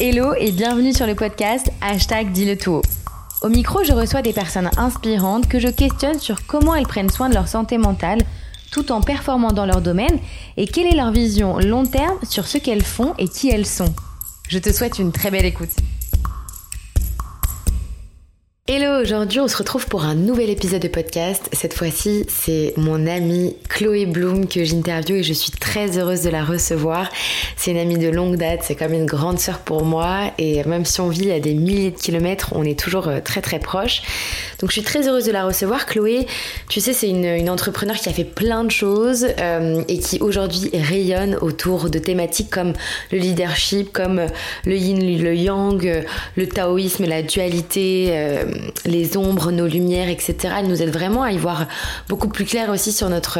Hello et bienvenue sur le podcast Hashtag Dis-le tout. Au micro, je reçois des personnes inspirantes que je questionne sur comment elles prennent soin de leur santé mentale tout en performant dans leur domaine et quelle est leur vision long terme sur ce qu'elles font et qui elles sont. Je te souhaite une très belle écoute. Hello, aujourd'hui on se retrouve pour un nouvel épisode de podcast. Cette fois-ci, c'est mon amie Chloé Bloom que j'interviewe et je suis très heureuse de la recevoir. C'est une amie de longue date, c'est comme une grande sœur pour moi et même si on vit à des milliers de kilomètres, on est toujours euh, très très proches. Donc je suis très heureuse de la recevoir. Chloé, tu sais, c'est une, une entrepreneur qui a fait plein de choses euh, et qui aujourd'hui rayonne autour de thématiques comme le leadership, comme le yin, le yang, le taoïsme, la dualité. Euh, les ombres, nos lumières, etc. Elle nous aide vraiment à y voir beaucoup plus clair aussi sur notre,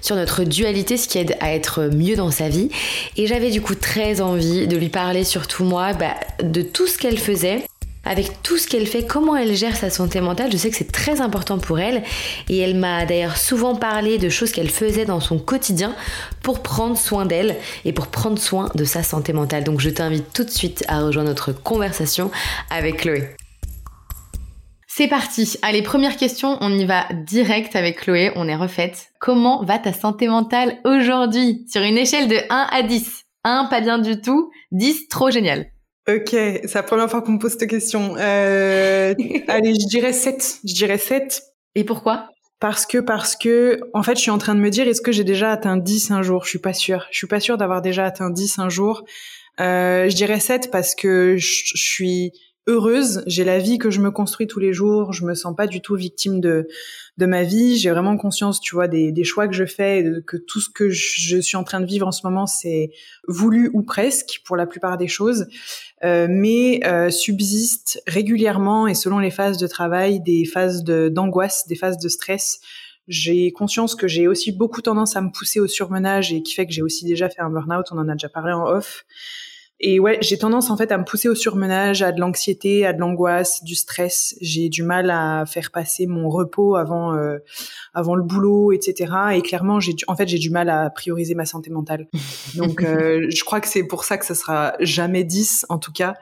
sur notre dualité, ce qui aide à être mieux dans sa vie. Et j'avais du coup très envie de lui parler, surtout moi, bah, de tout ce qu'elle faisait avec tout ce qu'elle fait, comment elle gère sa santé mentale. Je sais que c'est très important pour elle et elle m'a d'ailleurs souvent parlé de choses qu'elle faisait dans son quotidien pour prendre soin d'elle et pour prendre soin de sa santé mentale. Donc je t'invite tout de suite à rejoindre notre conversation avec Chloé. C'est parti. Allez, première question, on y va direct avec Chloé, on est refaite. Comment va ta santé mentale aujourd'hui? Sur une échelle de 1 à 10 1 pas bien du tout, 10 trop génial. Ok, c'est la première fois qu'on me pose cette question. Euh, allez, je dirais 7. Je dirais 7. Et pourquoi? Parce que parce que en fait, je suis en train de me dire est-ce que j'ai déjà atteint 10 un jour? Je suis pas sûre. Je suis pas sûre d'avoir déjà atteint 10 un jour. Euh, je dirais 7 parce que je suis heureuse, j'ai la vie que je me construis tous les jours, je me sens pas du tout victime de de ma vie, j'ai vraiment conscience, tu vois, des, des choix que je fais, que tout ce que je suis en train de vivre en ce moment, c'est voulu ou presque pour la plupart des choses, euh, mais euh, subsiste régulièrement et selon les phases de travail, des phases d'angoisse, des phases de stress. J'ai conscience que j'ai aussi beaucoup tendance à me pousser au surmenage et qui fait que j'ai aussi déjà fait un burn-out, on en a déjà parlé en off. Et ouais, j'ai tendance en fait à me pousser au surmenage, à de l'anxiété, à de l'angoisse, du stress. J'ai du mal à faire passer mon repos avant euh, avant le boulot, etc. Et clairement, j'ai en fait j'ai du mal à prioriser ma santé mentale. Donc euh, je crois que c'est pour ça que ça sera jamais 10 en tout cas,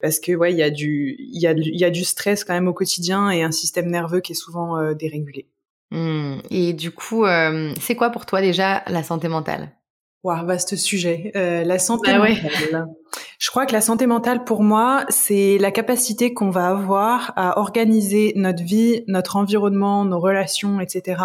parce que ouais, il y a du il y a il y a du stress quand même au quotidien et un système nerveux qui est souvent euh, dérégulé. Mmh. Et du coup, c'est quoi pour toi déjà la santé mentale? Wow, vaste sujet. Euh, la santé bah mentale. Je crois que la santé mentale, pour moi, c'est la capacité qu'on va avoir à organiser notre vie, notre environnement, nos relations, etc.,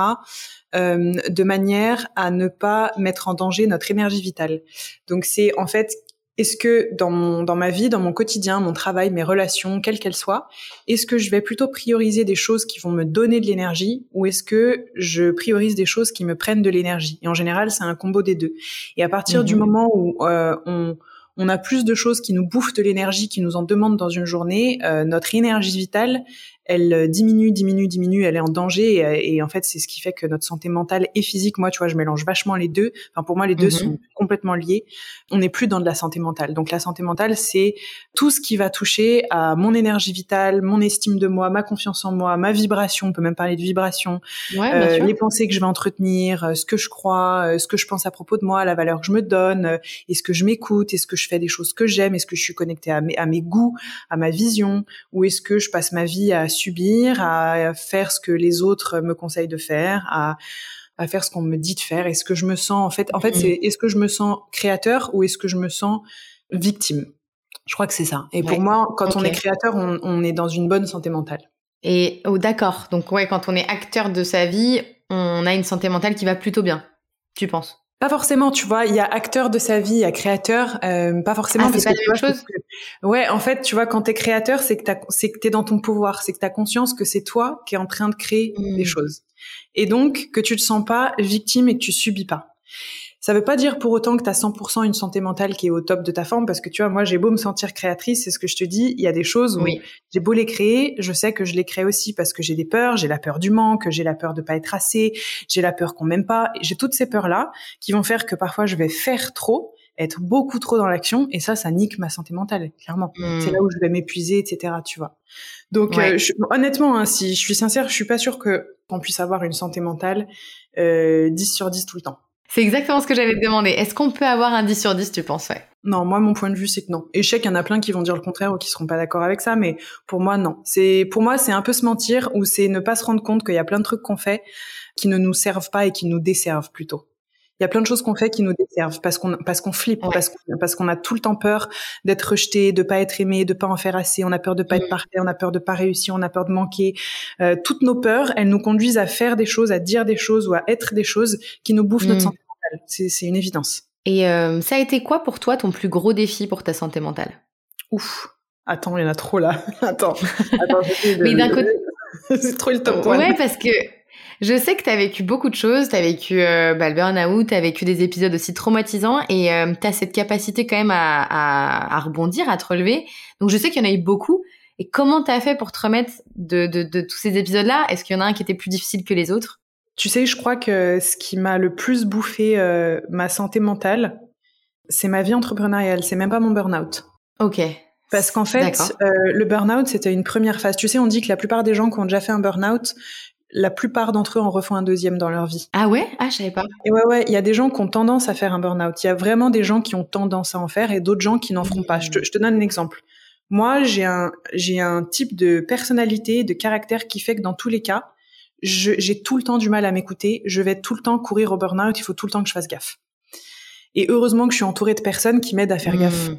euh, de manière à ne pas mettre en danger notre énergie vitale. Donc, c'est en fait est-ce que dans mon dans ma vie, dans mon quotidien, mon travail, mes relations, quelles qu'elles soient, est-ce que je vais plutôt prioriser des choses qui vont me donner de l'énergie ou est-ce que je priorise des choses qui me prennent de l'énergie? Et en général, c'est un combo des deux. Et à partir du mhm. moment où euh, on on a plus de choses qui nous bouffent de l'énergie, qui nous en demandent dans une journée, euh, notre énergie vitale, elle euh, diminue, diminue, diminue, elle est en danger euh, et, en fait c'est ce qui fait que notre santé mentale et physique, moi tu vois, je mélange vachement les deux. Enfin pour moi les deux mhm. sont complètement liés. On n'est plus dans de la santé mentale. Donc la santé mentale c'est tout ce qui va toucher à mon énergie vitale, mon estime de moi, ma confiance en moi, ma vibration. On peut même parler de vibration, euh, les pensées que je vais entretenir, ce que je crois, ce que je pense à propos de moi, la valeur que je me donne, est-ce que je m'écoute, est-ce que je fais des choses que j'aime, est-ce que je suis connectée à mes, à mes goûts, à ma vision, ou est-ce que je passe ma vie à subir, à faire ce que les autres me conseillent de faire, à, à faire ce qu'on me dit de faire. Est-ce que je me sens en fait, en fait, c'est est-ce que je me sens créateur ou est-ce que je me sens victime? Je crois que c'est ça. Et pour moi, quand on est créateur, on, on, est dans une bonne santé mentale. Et oh, d'accord. Donc ouais, quand on est acteur de sa vie, on a une santé mentale qui va plutôt bien. Tu penses? Pas forcément, tu vois, il y a acteur de sa vie, il y a créateur, euh, pas forcément. Ah, c'est pas la même chose. ouais, en fait, tu vois, quand t'es créateur, c'est que t'as, c'est que t'es dans ton pouvoir, c'est que t'as conscience que c'est toi qui es en train de créer des hmm. choses, et donc que tu te sens pas victime et que tu subis pas. Ça veut pas dire pour autant que tu as 100% une santé mentale qui est au top de ta forme, parce que tu vois, moi j'ai beau me sentir créatrice, c'est ce que je te dis, il y a des choses où j'ai beau les créer, je sais que je les crée aussi parce que j'ai des peurs, j'ai la peur du manque, j'ai la peur de pas être assez, j'ai la peur qu'on m'aime pas, j'ai toutes ces peurs-là qui vont faire que parfois je vais faire trop, être beaucoup trop dans l'action, et ça, ça nique ma santé mentale, clairement. Hmm. C'est là où je vais m'épuiser, etc., tu vois. Donc, euh, honnêtement, hein, si je suis sincère, je suis pas sûre que qu'on puisse avoir une santé mentale euh, 10 sur 10 tout le temps. C'est exactement ce que j'allais te demander. Est-ce qu'on peut avoir un 10 sur 10, tu penses, ouais? Non, moi mon point de vue c'est que non. Sais qu'il y en a plein qui vont dire le contraire ou qui seront pas d'accord avec ça, mais pour moi non. C'est pour moi c'est un peu se mentir ou c'est ne pas se rendre compte qu'il y a plein de trucs qu'on fait qui ne nous servent pas et qui nous desservent plutôt. Il y a plein de choses qu'on fait qui nous desservent parce qu'on parce qu'on flippe, parce qu'on parce qu'on a tout le temps peur d'être rejeté, de pas être aimé, de pas en faire assez. On a peur de pas être mm. parfait, on a peur de pas réussir, on a peur de manquer. Euh, toutes nos peurs, elles nous conduisent à faire des choses, à dire des choses ou à être des choses qui nous bouffent notre mm. santé mentale. C'est c'est une évidence. Et euh, ça a été quoi pour toi ton plus gros défi pour ta santé mentale? Ouf. Attends, il y en a trop là. Attends. Attends Mais d'un côté, c'est trop le top Ouais, parce que je sais que tu as vécu beaucoup de choses, tu as vécu euh, bah, le burn-out, tu as vécu des épisodes aussi traumatisants et euh, tu as cette capacité quand même à, à, à, rebondir, à te relever. Donc je sais qu'il y en a eu beaucoup. Et comment tu as fait pour te remettre de, de, de tous ces épisodes-là? Est-ce qu'il y en a un qui était plus difficile que les autres? Tu sais, je crois que ce qui m'a le plus bouffé euh, ma santé mentale, c'est ma vie entrepreneuriale, c'est même pas mon burn-out. Ok. Parce qu'en fait, euh, le burn-out, c'était une première phase. Tu sais, on dit que la plupart des gens qui ont déjà fait un burn-out, la plupart d'entre eux en refont un deuxième dans leur vie. Ah ouais? Ah, je savais pas. Et ouais, ouais, il y a des gens qui ont tendance à faire un burn-out. Il y a vraiment des gens qui ont tendance à en faire et d'autres gens qui n'en feront pas. Je te, je te, donne un exemple. Moi, j'ai un, j'ai un type de personnalité, de caractère qui fait que dans tous les cas, j'ai tout le temps du mal à m'écouter. Je vais tout le temps courir au burn-out. Il faut tout le temps que je fasse gaffe. Et heureusement que je suis entourée de personnes qui m'aident à faire gaffe hmm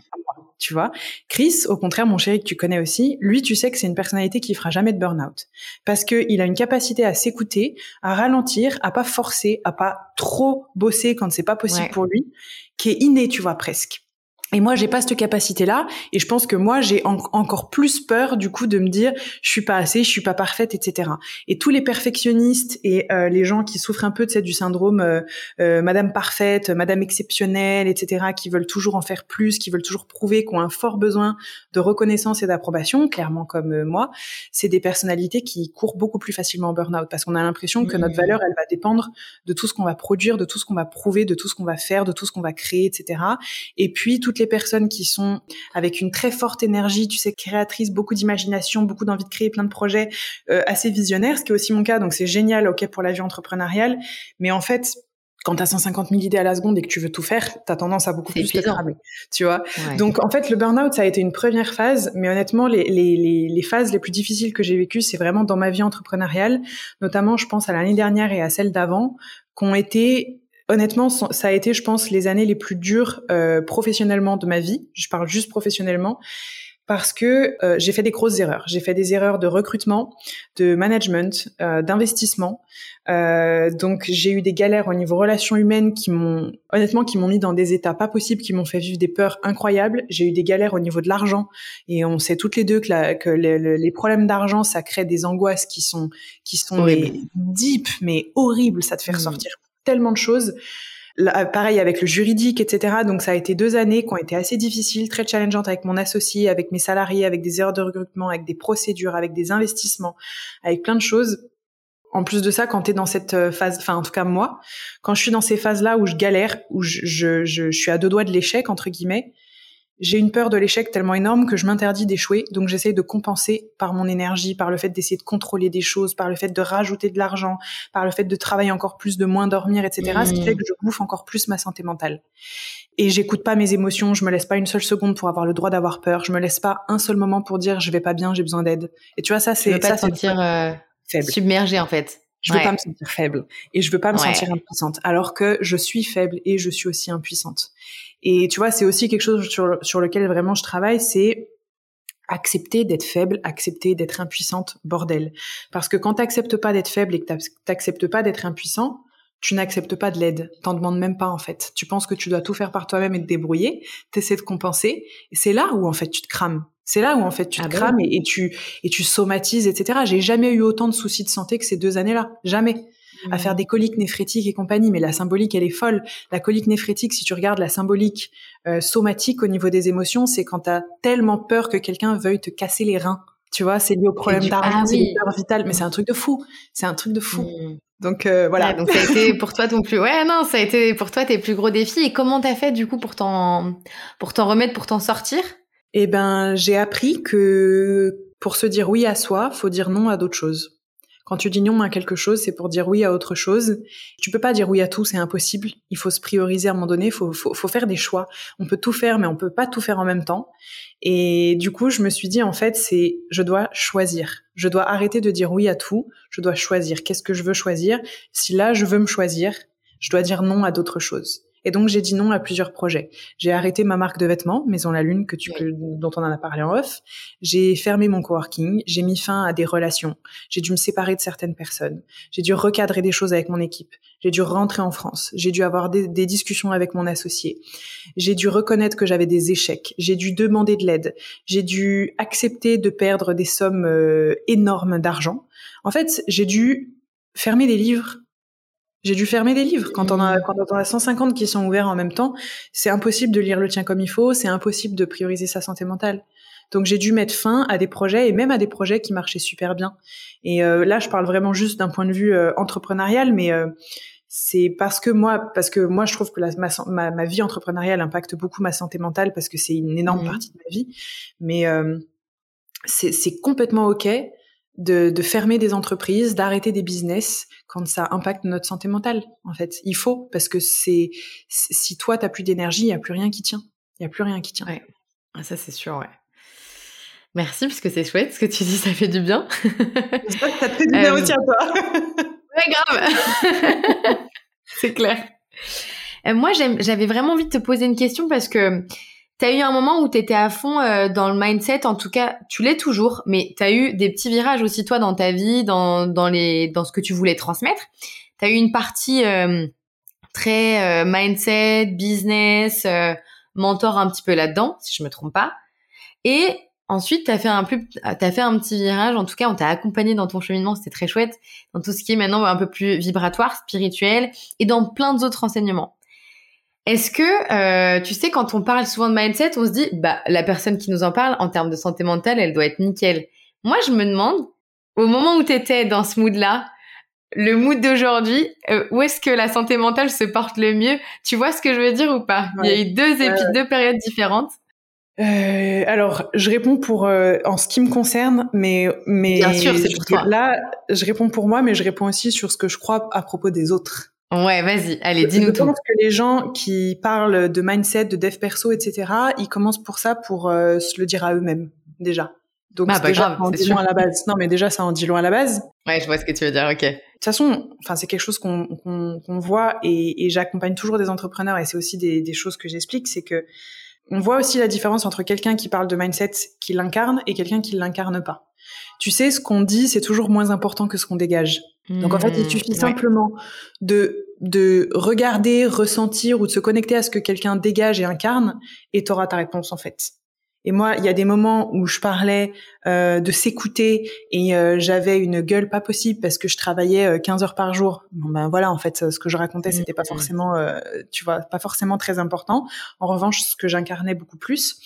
tu vois. Chris, au contraire, mon chéri que tu connais aussi, lui, tu sais que c'est une personnalité qui fera jamais de burn-out. Parce qu'il a une capacité à s'écouter, à ralentir, à pas forcer, à pas trop bosser quand c'est pas possible pour lui, qui est inné, tu vois, presque. Et moi, j'ai pas cette capacité-là, et je pense que moi, j'ai encore plus peur du coup de me dire, je suis pas assez, je suis pas parfaite, etc. Et tous les perfectionnistes et euh, les gens qui souffrent un peu de cette du syndrome euh, euh, Madame parfaite, Madame exceptionnelle, etc., qui veulent toujours en faire plus, qui veulent toujours prouver, qui ont un fort besoin de reconnaissance et d'approbation, clairement comme moi, c'est des personnalités qui courent beaucoup plus facilement en burn-out parce qu'on a l'impression que notre valeur, elle va dépendre de tout ce qu'on va produire, de tout ce qu'on va prouver, de tout ce qu'on va faire, de tout ce qu'on va créer, etc. Et puis toutes les personnes qui sont avec une très forte énergie, tu sais, créatrice, beaucoup d'imagination, beaucoup d'envie de créer plein de projets, euh, assez visionnaires, ce qui est aussi mon cas, donc c'est génial, ok, pour la vie entrepreneuriale. Mais en fait, quand tu as 150 000 idées à la seconde et que tu veux tout faire, tu as tendance à beaucoup plus te cramer, tu vois. Donc en fait, le burn-out, ça a été une première phase, mais honnêtement, les, les, les phases les plus difficiles que j'ai vécues, c'est vraiment dans ma vie entrepreneuriale, notamment, je pense à l'année dernière et à celle d'avant, qui ont été Honnêtement, ça a été, je pense, les années les plus dures euh, professionnellement de ma vie. Je parle juste professionnellement parce que euh, j'ai fait des grosses erreurs. J'ai fait des erreurs de recrutement, de management, euh, d'investissement. Euh, donc j'ai eu des galères au niveau relations humaines qui m'ont, honnêtement, qui m'ont mis dans des états pas possibles, qui m'ont fait vivre des peurs incroyables. J'ai eu des galères au niveau de l'argent et on sait toutes les deux que, la, que les, problèmes d'argent, ça crée des angoisses qui sont qui sont deep, mais horribles. Ça te fait mmh. ressortir tellement de choses. pareil avec le juridique, etc. Donc ça a été deux années qui ont été assez difficiles, très challengeantes avec mon associé, avec mes salariés, avec des erreurs de recrutement, avec des procédures, avec des investissements, avec plein de choses. En plus de ça, quand tu es dans cette euh, phase, enfin en tout cas moi, quand je suis dans ces phases-là où je galère, où je, je, je suis à deux doigts de l'échec entre guillemets, j'ai une peur de l'échec tellement énorme que je m'interdis d'échouer. Donc j'essaie de compenser par mon énergie, par le fait d'essayer de contrôler des choses, par le fait de rajouter de l'argent, par le fait de travailler encore plus, de moins dormir, etc. Ce qui fait mmh. que je bouffe encore plus ma santé mentale. Et j'écoute pas mes émotions, je me laisse pas une seule seconde pour avoir le droit d'avoir peur, je me laisse pas un seul moment pour dire je vais pas bien, j'ai besoin d'aide. Et tu vois ça c'est ça c'est sentir euh, submergé en fait. Je veux pas me sentir faible et je veux pas me sentir impuissante alors que je suis faible et je suis aussi impuissante. Et tu vois, c'est aussi quelque chose sur, sur lequel vraiment je travaille, c'est accepter d'être faible, accepter d'être impuissante, bordel. Parce que quand t'acceptes pas d'être faible et que t'acceptes pas d'être impuissant, tu n'acceptes pas de l'aide. T'en demandes même pas en fait. Tu penses que tu dois tout faire par toi-même et te débrouiller. T'essaies de compenser. Et c'est là où en fait tu te crames. C'est là où en fait tu te ah bah crames et, et, tu et tu somatises, etc. J'ai jamais eu autant de soucis de santé que ces deux années-là. Jamais à faire des coliques néphrétiques et compagnie. Mais la symbolique, elle est folle. La colique néphrétique, si tu regardes la symbolique euh, somatique au niveau des émotions, c'est quand tu as tellement peur que quelqu'un veuille te casser les reins. Tu vois, c'est lié au problème d'argent, ah c'est vital. Mais c'est un truc de fou. C'est un truc de fou. Mm. Donc euh, voilà. donc ça a été pour toi ton plus ouais non ça a été pour toi tes plus gros défis et comment t'as fait du coup pour t'en pour t'en remettre pour t'en sortir? Eh ben j'ai appris que pour se dire oui à soi faut dire non à d'autres choses Quand tu dis non à quelque chose, c'est pour dire oui à autre chose. Tu peux pas dire oui à tout, c'est impossible. Il faut se prioriser à un moment donné, faut, faut, faut, faire des choix. On peut tout faire, mais on peut pas tout faire en même temps. Et du coup, je me suis dit, en fait, c'est, je dois choisir. Je dois arrêter de dire oui à tout. Je dois choisir. Qu'est-ce que je veux choisir? Si là, je veux me choisir, je dois dire non à d'autres choses. Et donc j'ai dit non à plusieurs projets. J'ai arrêté ma marque de vêtements, Maison la Lune, que tu, dont on en a parlé en off. J'ai fermé mon coworking. J'ai mis fin à des relations. J'ai dû me séparer de certaines personnes. J'ai dû recadrer des choses avec mon équipe. J'ai dû rentrer en France. J'ai dû avoir des, des, discussions avec mon associé. J'ai dû reconnaître que j'avais des échecs. J'ai dû demander de l'aide. J'ai dû accepter de perdre des sommes euh, énormes d'argent. En fait, j'ai dû fermer des livres j'ai dû fermer des livres. Quand on a, quand on a 150 qui sont ouverts en même temps, c'est impossible de lire le tien comme il faut, c'est impossible de prioriser sa santé mentale. Donc j'ai dû mettre fin à des projets et même à des projets qui marchaient super bien. Et euh, là, je parle vraiment juste d'un point de vue euh, entrepreneurial, mais euh, c'est parce que moi, parce que moi, je trouve que la, ma, ma, vie entrepreneuriale impacte beaucoup ma santé mentale parce que c'est une énorme mmh. partie de ma vie. Mais c'est complètement ok de, de, fermer des entreprises, d'arrêter des business quand ça impacte notre santé mentale. En fait, il faut parce que c'est si toi t'as plus d'énergie, il y a plus rien qui tient. Il y a plus rien qui tient. Ouais. Ah, ça c'est sûr, ouais. Merci parce que c'est chouette ce que tu dis, ça fait du bien. J'espère que ça te fait du bien euh, aussi à toi. ouais, grave. c'est clair. Euh, moi, j'avais vraiment envie de te poser une question parce que T'as eu un moment où t'étais à fond euh, dans le mindset, en tout cas, tu l'es toujours, mais t'as eu des petits virages aussi toi dans ta vie, dans dans les dans ce que tu voulais transmettre. T'as eu une partie euh, très euh, mindset, business, mentor un petit peu là-dedans, si je me trompe pas. Et ensuite, t'as fait un plus, t'as fait un petit virage. En tout cas, on t'a accompagné dans ton cheminement, c'était très chouette, dans tout ce qui est maintenant un peu plus vibratoire, spirituel, et dans plein d'autres enseignements. Est-ce que, euh, tu sais, quand on parle souvent de mindset, on se dit, bah, la personne qui nous en parle, en termes de santé mentale, elle doit être nickel. Moi, je me demande, au moment où tu étais dans ce mood-là, le mood d'aujourd'hui, euh, où est-ce que la santé mentale se porte le mieux? Tu vois ce que je veux dire ou pas? Il y a eu deux, épi- deux périodes différentes. Euh, alors, je réponds pour euh, en ce qui me concerne, mais mais bien sûr, c'est pour toi. Là, je réponds pour moi, mais je réponds aussi sur ce que je crois à propos des autres. Ouais, vas-y, allez, dis-nous tout. Je pense que les gens qui parlent de mindset, de dev perso, etc., ils commencent pour ça pour euh, se le dire à eux-mêmes, déjà. Donc ah, bah, déjà, grave, ça en dit loin à la base. Non, mais déjà, ça en dit loin à la base. Ouais, je vois ce que tu veux dire, ok. De toute façon, enfin, c'est quelque chose qu'on qu'on voit et, et j'accompagne toujours des entrepreneurs et c'est aussi des, des choses que j'explique, c'est que on voit aussi la différence entre quelqu'un qui parle de mindset, qui l'incarne, et quelqu'un qui l'incarne pas. Tu sais, ce qu'on dit, c'est toujours moins important que ce qu'on dégage. Donc en fait, il mmh, suffit simplement de de regarder, ressentir ou de se connecter à ce que quelqu'un dégage et incarne, et tu auras ta réponse en fait. Et moi, il y a des moments où je parlais euh, de s'écouter et euh, j'avais une gueule pas possible parce que je travaillais 15 euh, heures par jour. Bon ben voilà, en fait, ce que je racontais, c'était pas mmh. forcément, tu vois, pas forcément très important. En revanche, ce que j'incarnais beaucoup plus.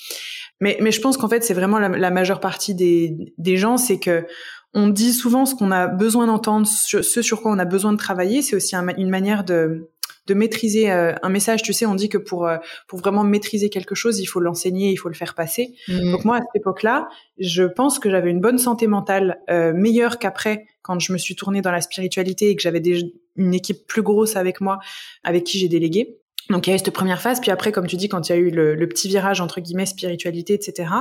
Mais, mais je pense qu'en fait, c'est vraiment la, la, majeure partie des, des gens, c'est que on dit souvent ce qu'on a besoin d'entendre, ce sur quoi on a besoin de travailler. C'est aussi une manière de, de maîtriser euh, un message. Tu sais, on dit que pour euh, pour vraiment maîtriser quelque chose, il faut l'enseigner, il faut le faire passer. Mmh. Donc moi, à cette époque-là, je pense que j'avais une bonne santé mentale euh, meilleure qu'après quand je me suis tournée dans la spiritualité et que j'avais une équipe plus grosse avec moi, avec qui j'ai délégué. Donc il y a eu cette première phase, puis après, comme tu dis, quand il y a eu le, le petit virage entre guillemets spiritualité, etc.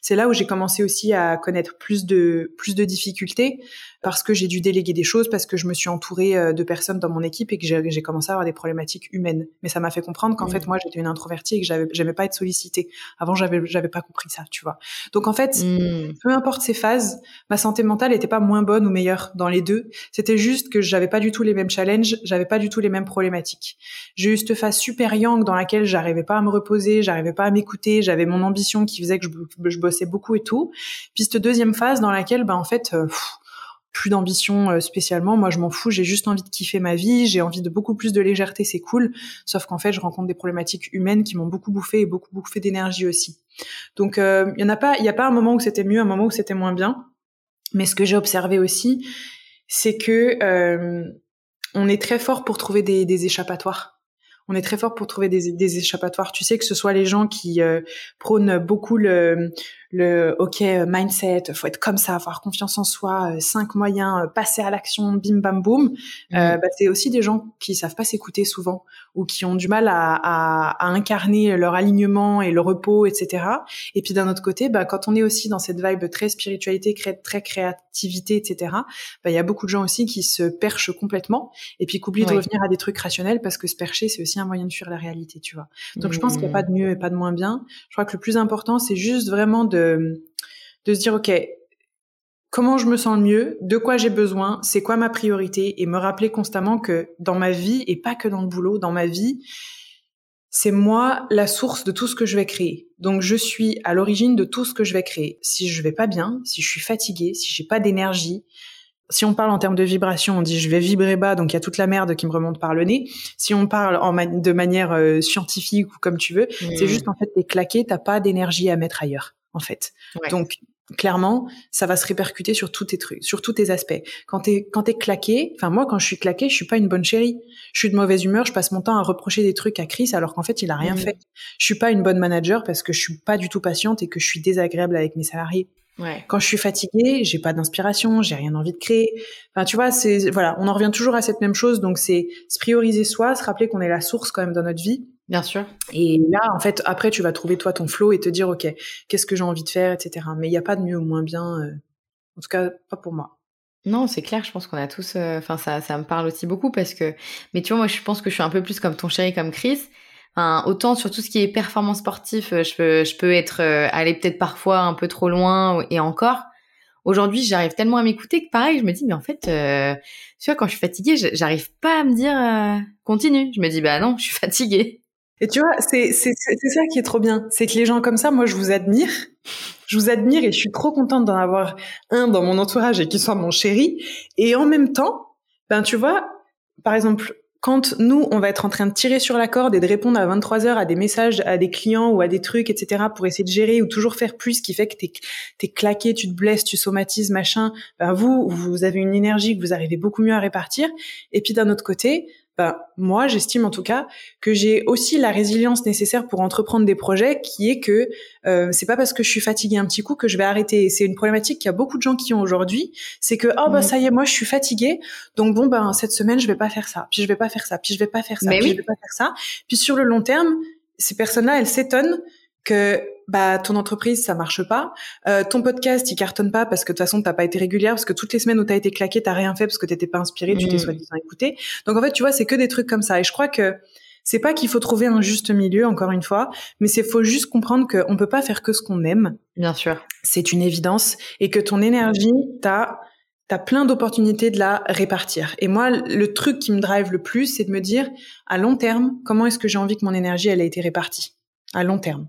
C'est là où j'ai commencé aussi à connaître plus de plus de difficultés, parce que j'ai dû déléguer des choses, parce que je me suis entourée euh, de personnes dans mon équipe et que j'ai commencé à avoir des problématiques humaines. Mais ça m'a fait comprendre qu'en mmh. fait, moi, j'étais une introvertie et que j'aimais pas être sollicitée. Avant, j'avais, j'avais pas compris ça, tu vois. Donc en fait, mmh. peu importe ces phases, ma santé mentale était pas moins bonne ou meilleure dans les deux. C'était juste que j'avais pas du tout les mêmes challenges, j'avais pas du tout les mêmes problématiques. J'ai eu cette phase super yang dans laquelle j'arrivais pas à me reposer, j'arrivais pas à m'écouter, j'avais mon ambition qui faisait que je, bossais beaucoup et tout. Puis cette deuxième phase dans laquelle, ben en fait, euh, plus d'ambition euh, spécialement. Moi, je m'en fous. J'ai juste envie de kiffer ma vie. J'ai envie de beaucoup plus de légèreté. C'est cool. Sauf qu'en fait, je rencontre des problématiques humaines qui m'ont beaucoup bouffé et beaucoup bouffé d'énergie aussi. Donc, euh, il y en a pas. Il y a pas un moment où c'était mieux, un moment où c'était moins bien. Mais ce que j'ai observé aussi, c'est que euh, on est très fort pour trouver des échappatoires on est très fort pour trouver des, échappatoires. Tu sais que ce soit les gens qui prônent beaucoup le, le ok mindset, faut être comme ça, avoir confiance en soi, euh, cinq moyens, euh, passer à l'action, bim bam boum. Euh, mmh. bah, c'est aussi des gens qui savent pas s'écouter souvent ou qui ont du mal à, à, à, incarner leur alignement et le repos, etc. Et puis d'un autre côté, bah, quand on est aussi dans cette vibe très spiritualité, très créativité, etc. Bah, il y a beaucoup de gens aussi qui se perchent complètement et puis qui oublient de revenir à des trucs rationnels parce que se percher c'est aussi un moyen de fuir la réalité, tu vois. Donc je pense qu'il n'y a pas de mieux et pas de moins bien. Je crois que le plus important c'est juste vraiment de de, se dire, OK, comment je me sens le mieux, de quoi j'ai besoin, c'est quoi ma priorité, et me rappeler constamment que dans ma vie, et pas que dans le boulot, dans ma vie, c'est moi la source de tout ce que je vais créer. Donc je suis à l'origine de tout ce que je vais créer. Si je vais pas bien, si je suis fatiguée, si j'ai pas d'énergie, si on parle en termes de vibration, on dit je vais vibrer bas, donc il y a toute la merde qui me remonte par le nez. Si on parle en de manière euh, scientifique ou comme tu veux, c'est juste en fait t'es claqué, t'as pas d'énergie à mettre ailleurs en fait. Donc clairement, ça va se répercuter sur tous tes trucs, sur tous tes aspects. Quand t'es quand t'es claqué, enfin moi quand je suis claqué, je suis pas une bonne chérie. Je suis de mauvaise humeur, je passe mon temps à reprocher des trucs à Chris alors qu'en fait il a rien fait. Je suis pas une bonne manager parce que je suis pas du tout patiente et que je suis désagréable avec mes salariés. Quand je suis fatiguée, j'ai pas d'inspiration, j'ai rien envie de créer. Enfin, tu vois, c'est voilà, on en revient toujours à cette même chose. Donc, c'est se prioriser soi, se rappeler qu'on est la source quand même dans notre vie. Bien sûr. Et là, en fait, après, tu vas trouver toi ton flow et te dire, ok, qu'est-ce que j'ai envie de faire, etc. Mais il n'y a pas de mieux ou moins bien. Euh, en tout cas, pas pour moi. Non, c'est clair. Je pense qu'on a tous. Euh, enfin, ça, ça me parle aussi beaucoup parce que. Mais tu vois, moi, je pense que je suis un peu plus comme ton chéri, comme Chris. Enfin, autant sur tout ce qui est performance sportif, euh, je peux, je peux être aller peut-être parfois un peu trop loin et encore. Aujourd'hui, j'arrive tellement à m'écouter que pareil, je me dis mais en fait, tu vois, quand je suis fatiguée, j'arrive pas à me dire continue. Je me dis bah non, je suis fatiguée. Et tu vois, c'est ça qui est trop bien, c'est que les gens comme ça, moi, je vous admire, je vous admire et je suis trop contente d'en avoir un dans mon entourage et qui soit mon chéri. Et en même temps, ben tu vois, par exemple, quand nous, on va être en train de tirer sur la corde et de répondre à 23 heures à des messages à des clients ou à des trucs, etc., pour essayer de gérer ou toujours faire plus, ce qui fait que t'es es claqué, tu te blesses, tu somatises, machin. Ben vous, vous avez une énergie que vous arrivez beaucoup mieux à répartir. Et puis d'un autre côté, ben, moi, j'estime en tout cas que j'ai aussi la résilience nécessaire pour entreprendre des projets, qui est que euh, c'est pas parce que je suis fatiguée un petit coup que je vais arrêter. C'est une problématique qu'il y a beaucoup de gens qui ont aujourd'hui, c'est que oh bah ça y est, moi je suis fatiguée, donc bon ben cette semaine je vais pas faire ça, puis je vais pas faire ça, puis je vais pas faire ça, puis je vais pas faire ça. Puis sur le long terme, ces personnes-là, elles s'étonnent que bah ton entreprise ça marche pas, euh, ton podcast il cartonne pas parce que de toute façon t'as pas été régulière parce que toutes les semaines où t'as été claqué t'as rien fait parce que t'étais pas inspiré, tu t'es mmh. soi-disant écouté. Donc en fait tu vois c'est que des trucs comme ça et je crois que c'est pas qu'il faut trouver un juste milieu encore une fois, mais c'est faut juste comprendre qu'on peut pas faire que ce qu'on aime. Bien sûr. C'est une évidence et que ton énergie t'as T'as plein d'opportunités de la répartir. Et moi, le truc qui me drive le plus, c'est de me dire, à long terme, comment est-ce que j'ai envie que mon énergie, elle ait été répartie? À long terme.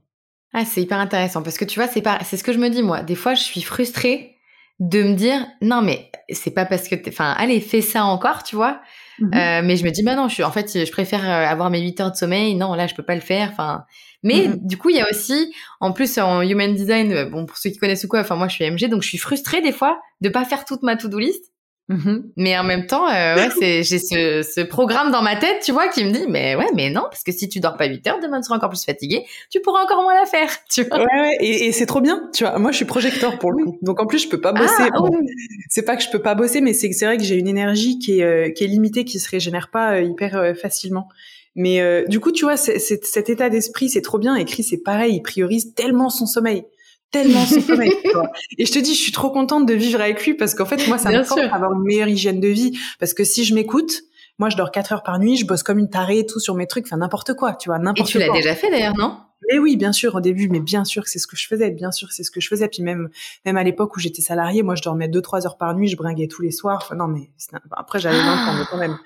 Ah, c'est hyper intéressant parce que tu vois, c'est pas, c'est ce que je me dis moi. Des fois, je suis frustrée de me dire non mais c'est pas parce que enfin allez fais ça encore tu vois. Mmh euh, mais je me dis bah non je suis en fait je préfère euh, avoir mes 8 heures de sommeil. Non là je peux pas le faire enfin. Mais mmh du coup il y a aussi en plus en human design euh, bon pour ceux qui connaissent ou quoi enfin moi je suis MG donc je suis frustrée des fois de pas faire toute ma to-do list Mmh mais en même temps, euh, ouais, c'est, j'ai ce, ce, programme dans ma tête, tu vois, qui me dit, mais ouais, mais non, parce que si tu dors pas 8 heures, demain tu seras encore plus fatigué, tu pourras encore moins la faire, tu vois. Ouais, ouais et, et c'est trop bien, tu vois. Moi, je suis projecteur pour le coup, donc en plus, je peux pas bosser. Ah, C'est pas que je peux pas bosser, mais c'est que c'est vrai que j'ai une énergie qui est, euh, qui est limitée, qui se régénère pas euh, hyper facilement. Mais du coup, tu vois, c'est, cet état d'esprit, c'est trop bien. Écrit, c'est pareil, il priorise tellement son sommeil tellement son. Et je te dis, je suis trop contente de vivre avec lui parce qu'en fait, moi, ça me force avoir une meilleure hygiène de vie. Parce que si je m'écoute, moi, je dors 4 heures par nuit, je bosse comme une tarée et tout sur mes trucs, enfin n'importe quoi, tu vois, n'importe quoi. Et tu l'as déjà fait d'ailleurs, non? Mais oui, bien sûr, au début, mais bien sûr que c'est ce que je faisais, bien sûr c'est ce que je faisais. Puis même, même à l'époque où j'étais salariée, moi, je dormais deux, trois heures par nuit, je bringuais tous les soirs. Enfin, non, mais après, j'avais 20 ans, mais quand même.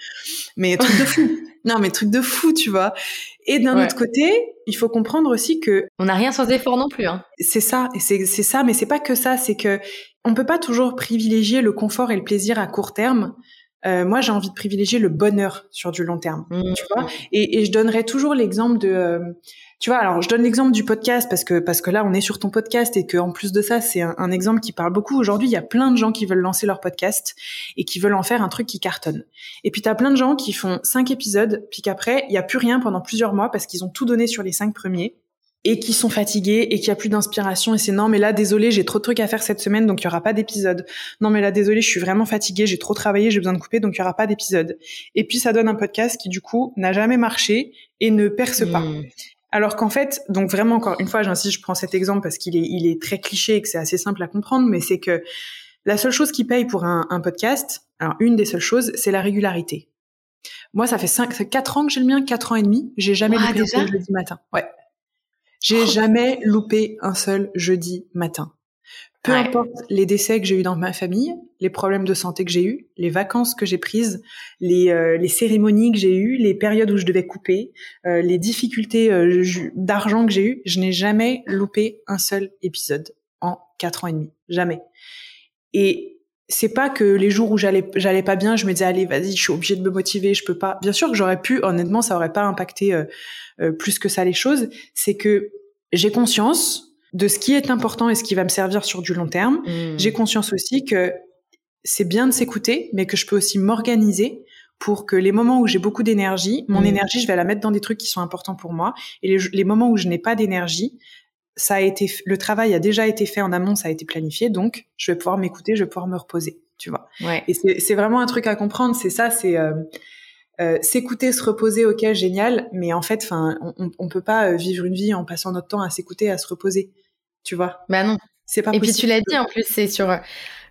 Mais truc de fou. Non, mais truc de fou, tu vois. Et d'un autre côté, il faut comprendre aussi que on n'a rien sans effort non plus. Hein. C'est ça, et c'est ça, mais c'est pas que ça. C'est que on peut pas toujours privilégier le confort et le plaisir à court terme. Euh, moi, j'ai envie de privilégier le bonheur sur du long terme, mmh. tu vois. Et, et, je donnerai toujours l'exemple de, euh, tu vois, alors je donne l'exemple du podcast parce que parce que là on est sur ton podcast et que en plus de ça c'est un, exemple qui parle beaucoup. Aujourd'hui il y a plein de gens qui veulent lancer leur podcast et qui veulent en faire un truc qui cartonne. Et puis t'as plein de gens qui font cinq épisodes puis qu'après il y a plus rien pendant plusieurs mois parce qu'ils ont tout donné sur les cinq premiers et qui sont fatigués et qui a plus d'inspiration et c'est non mais là désolé j'ai trop de trucs à faire cette semaine donc il y aura pas d'épisode non mais là désolé je suis vraiment fatiguée j'ai trop travaillé j'ai besoin de couper donc il y aura pas d'épisode et puis ça donne un podcast qui du coup n'a jamais marché et ne perce pas hmm. alors qu'en fait donc vraiment encore une fois j'insiste je prends cet exemple parce qu'il est il est très cliché et que c'est assez simple à comprendre mais c'est que la seule chose qui paye pour un, un podcast alors une des seules choses c'est la régularité moi, ça fait 5, 4 ans que j'ai le mien, 4 ans et demi. J'ai jamais loupé un jeudi matin. Ouais. J'ai oh. jamais loupé un seul jeudi matin. Peu importe les décès que j'ai eu dans ma famille, les problèmes de santé que j'ai eu, les vacances que j'ai prises, les, euh, les cérémonies que j'ai eues, les périodes où je devais couper, euh, les difficultés euh, d'argent que j'ai eues, je n'ai jamais loupé un seul épisode en quatre ans et demi. Jamais. Et c'est pas que les jours où j'allais j'allais pas bien, je me disais allez vas-y, je suis obligée de me motiver, je peux pas. Bien sûr que j'aurais pu, honnêtement, ça aurait pas impacté euh, euh, plus que ça les choses. C'est que j'ai conscience de ce qui est important et ce qui va me servir sur du long terme. Mmh. J'ai conscience aussi que c'est bien de s'écouter, mais que je peux aussi m'organiser pour que les moments où j'ai beaucoup d'énergie, mon mmh. énergie, je vais la mettre dans des trucs qui sont importants pour moi. Et les, les moments où je n'ai pas d'énergie, ça a été, le travail a déjà été fait en amont, ça a été planifié, donc je vais pouvoir m'écouter, je vais pouvoir me reposer, tu vois. Ouais. Et c'est vraiment un truc à comprendre, c'est ça, c'est euh, euh, s'écouter, se reposer, ok, génial, mais en fait, enfin, on, on peut pas euh, vivre une vie en passant notre temps à s'écouter, à se reposer, tu vois. Bah non. C'est pas. Et puis tu l'as dit en plus, c'est sur.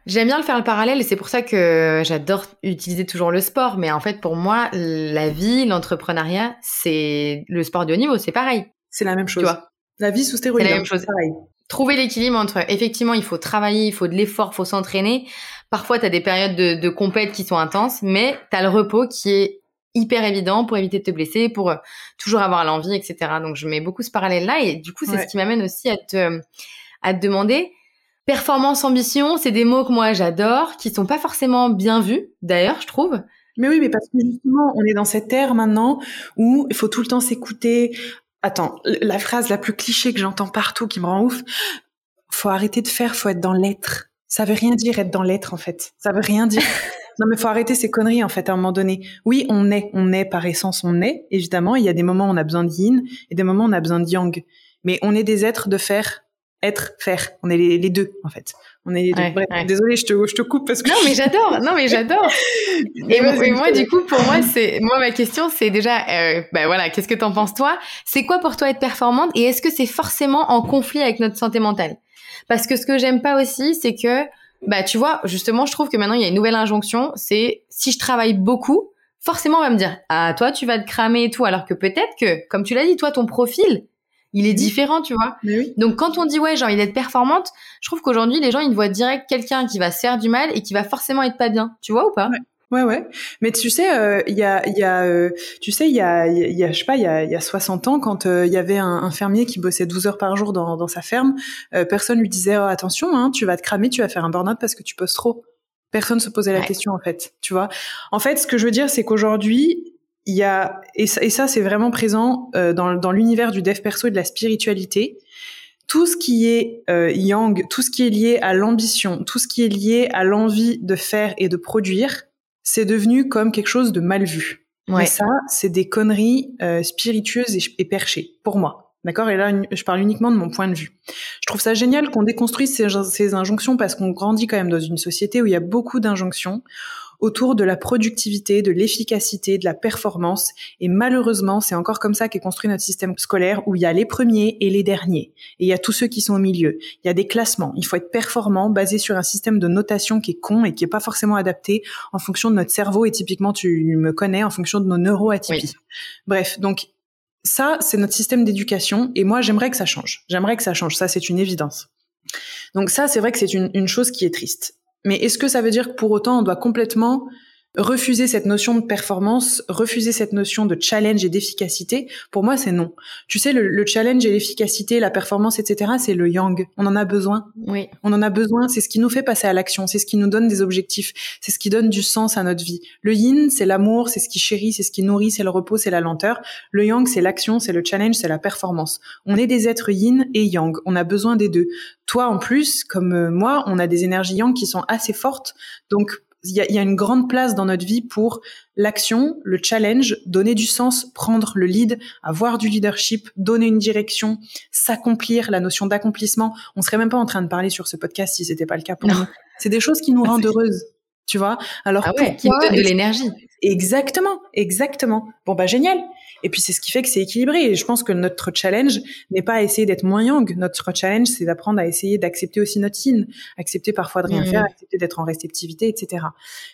J'aime bien le faire le parallèle et c'est pour ça que j'adore utiliser toujours le sport. Mais en fait, pour moi, la vie, l'entrepreneuriat, c'est le sport de haut niveau, c'est pareil. C'est la même chose. Tu vois? La vie sous stéroïdes. C'est la même chose. Pareil. Trouver l'équilibre entre, effectivement, il faut travailler, il faut de l'effort, il faut s'entraîner. Parfois, tu as des périodes de, de compète qui sont intenses, mais tu as le repos qui est hyper évident pour éviter de te blesser, pour euh, toujours avoir l'envie, etc. Donc, je mets beaucoup ce parallèle-là et du coup, c'est ce qui m'amène aussi à te, à te demander, performance, ambition, c'est des mots que moi j'adore, qui sont pas forcément bien vus, d'ailleurs, je trouve. Mais oui, mais parce que justement, on est dans cette ère maintenant où il faut tout le temps s'écouter, Attends, la phrase la plus cliché que j'entends partout qui me rend ouf, faut arrêter de faire, faut être dans l'être. Ça veut rien dire être dans l'être en fait. Ça veut rien dire. non mais faut arrêter ces conneries en fait à un moment donné. Oui, on est, on est par essence, on est. Évidemment, il y a des moments où on a besoin de yin et des moments où on a besoin de yang. Mais on est des êtres de faire, être, faire. On est les deux en fait. On est désolé, je te, je te coupe parce que non, mais j'adore. Non, mais j'adore. et, moi, du coup, pour moi, c'est moi ma question, c'est déjà, euh, bah voilà, qu'est-ce que t'en penses toi? C'est quoi pour toi être performante? Et est-ce que c'est forcément en conflit avec notre santé mentale? Parce que ce que j'aime pas aussi, c'est que, bah tu vois, justement, je trouve que maintenant il y a une nouvelle injonction, c'est si je travaille beaucoup, forcément on va me dire, ah toi tu vas te cramer et tout, alors que peut-être que, comme tu l'as dit, toi ton profil, il est différent, tu vois. Donc quand on dit ouais, j'ai envie d'être performante, je trouve qu'aujourd'hui les gens ils voient direct quelqu'un qui va se faire du mal et qui va forcément être pas bien, tu vois ou pas? Ouais. Ouais, Mais tu sais, euh, il y a, y a euh, tu sais, il y a, y a, je sais pas, il y a, y a 60 ans, quand euh, il y avait un, fermier qui bossait 12 heures par jour dans, dans sa ferme, personne lui disait oh, attention, hein, tu vas te cramer, tu vas faire un burn-out parce que tu poses trop. Personne se posait la question en fait, tu vois. En fait, ce que je veux dire, c'est qu'aujourd'hui, il y a et ça, c'est vraiment présent euh, dans, dans l'univers du dev perso et de la spiritualité. Tout ce qui est euh, yang, tout ce qui est lié à l'ambition, tout ce qui est lié à l'envie de faire et de produire, c'est devenu comme quelque chose de mal vu. Ouais. Et ça, c'est des conneries euh, spiritueuses et, perchées pour moi. D'accord? Et là, je parle uniquement de mon point de vue. Je trouve ça génial qu'on déconstruise ces, ces injonctions parce qu'on grandit quand même dans une société où il y a beaucoup d'injonctions, autour de la productivité, de l'efficacité, de la performance. Et malheureusement, c'est encore comme ça qu'est construit notre système scolaire où il y a les premiers et les derniers. Et il y a tous ceux qui sont au milieu. Il y a des classements. Il faut être performant basé sur un système de notation qui est con et qui est pas forcément adapté en fonction de notre cerveau. Et typiquement, tu me connais, en fonction de nos neuroatypies. Bref, donc ça, c'est notre système d'éducation. Et moi, j'aimerais que ça change. J'aimerais que ça change. Ça, c'est une évidence. Donc ça, c'est vrai que c'est une, une chose qui est triste. Mais est-ce que ça veut dire que pour autant on doit complètement refuser cette notion de performance, refuser cette notion de challenge et d'efficacité, pour moi, c'est non. Tu sais, le, challenge et l'efficacité, la performance, etc., c'est le yang. On en a besoin. Oui. On en a besoin. C'est ce qui nous fait passer à l'action. C'est ce qui nous donne des objectifs. C'est ce qui donne du sens à notre vie. Le yin, c'est l'amour, c'est ce qui chérit, c'est ce qui nourrit, c'est le repos, c'est la lenteur. Le yang, c'est l'action, c'est le challenge, c'est la performance. On est des êtres yin et yang. On a besoin des deux. Toi, en plus, comme euh, moi, on a des énergies yang qui sont assez fortes. Donc, il y a, une grande place dans notre vie pour l'action, le challenge, donner du sens, prendre le lead, avoir du leadership, donner une direction, s'accomplir, la notion d'accomplissement. On serait même pas en train de parler sur ce podcast si c'était pas le cas pour nous. C'est des choses qui nous rendent heureuses, tu vois. Alors ah ouais, qui donne de l'énergie. Exactement, exactement. Bon bah génial. Et puis c'est ce qui fait que c'est équilibré. Et je pense que notre challenge n'est pas à essayer d'être moins yang. Notre challenge, c'est d'apprendre à essayer d'accepter aussi notre signe, accepter parfois de rien mmh. faire, accepter d'être en réceptivité, etc.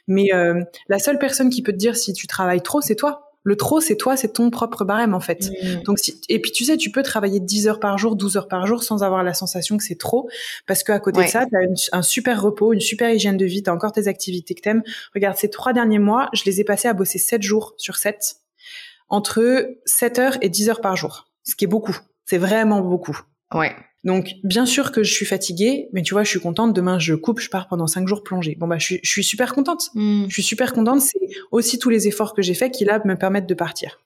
Mais euh, la seule personne qui peut te dire si tu travailles trop, c'est toi. Le trop, c'est toi, c'est ton propre barème en fait. Mmh. Donc si, et puis tu sais, tu peux travailler 10 heures par jour, 12 heures par jour sans avoir la sensation que c'est trop, parce qu'à côté de ça, tu as un super repos, une super hygiène de vie, tu as encore tes activités que t'aimes. Regarde, ces trois derniers mois, je les ai passés à bosser 7 jours sur 7 entre 7 heures et 10 heures par jour, ce qui est beaucoup. C'est vraiment beaucoup. Ouais. Donc, bien sûr que je suis fatiguée, mais tu vois, je suis contente. Demain, je coupe, je pars pendant 5 jours plongée. Bon, bah, je suis, super contente. Hmm. Je suis super contente. C'est aussi tous les efforts que j'ai faits qui, là, me permettent de partir.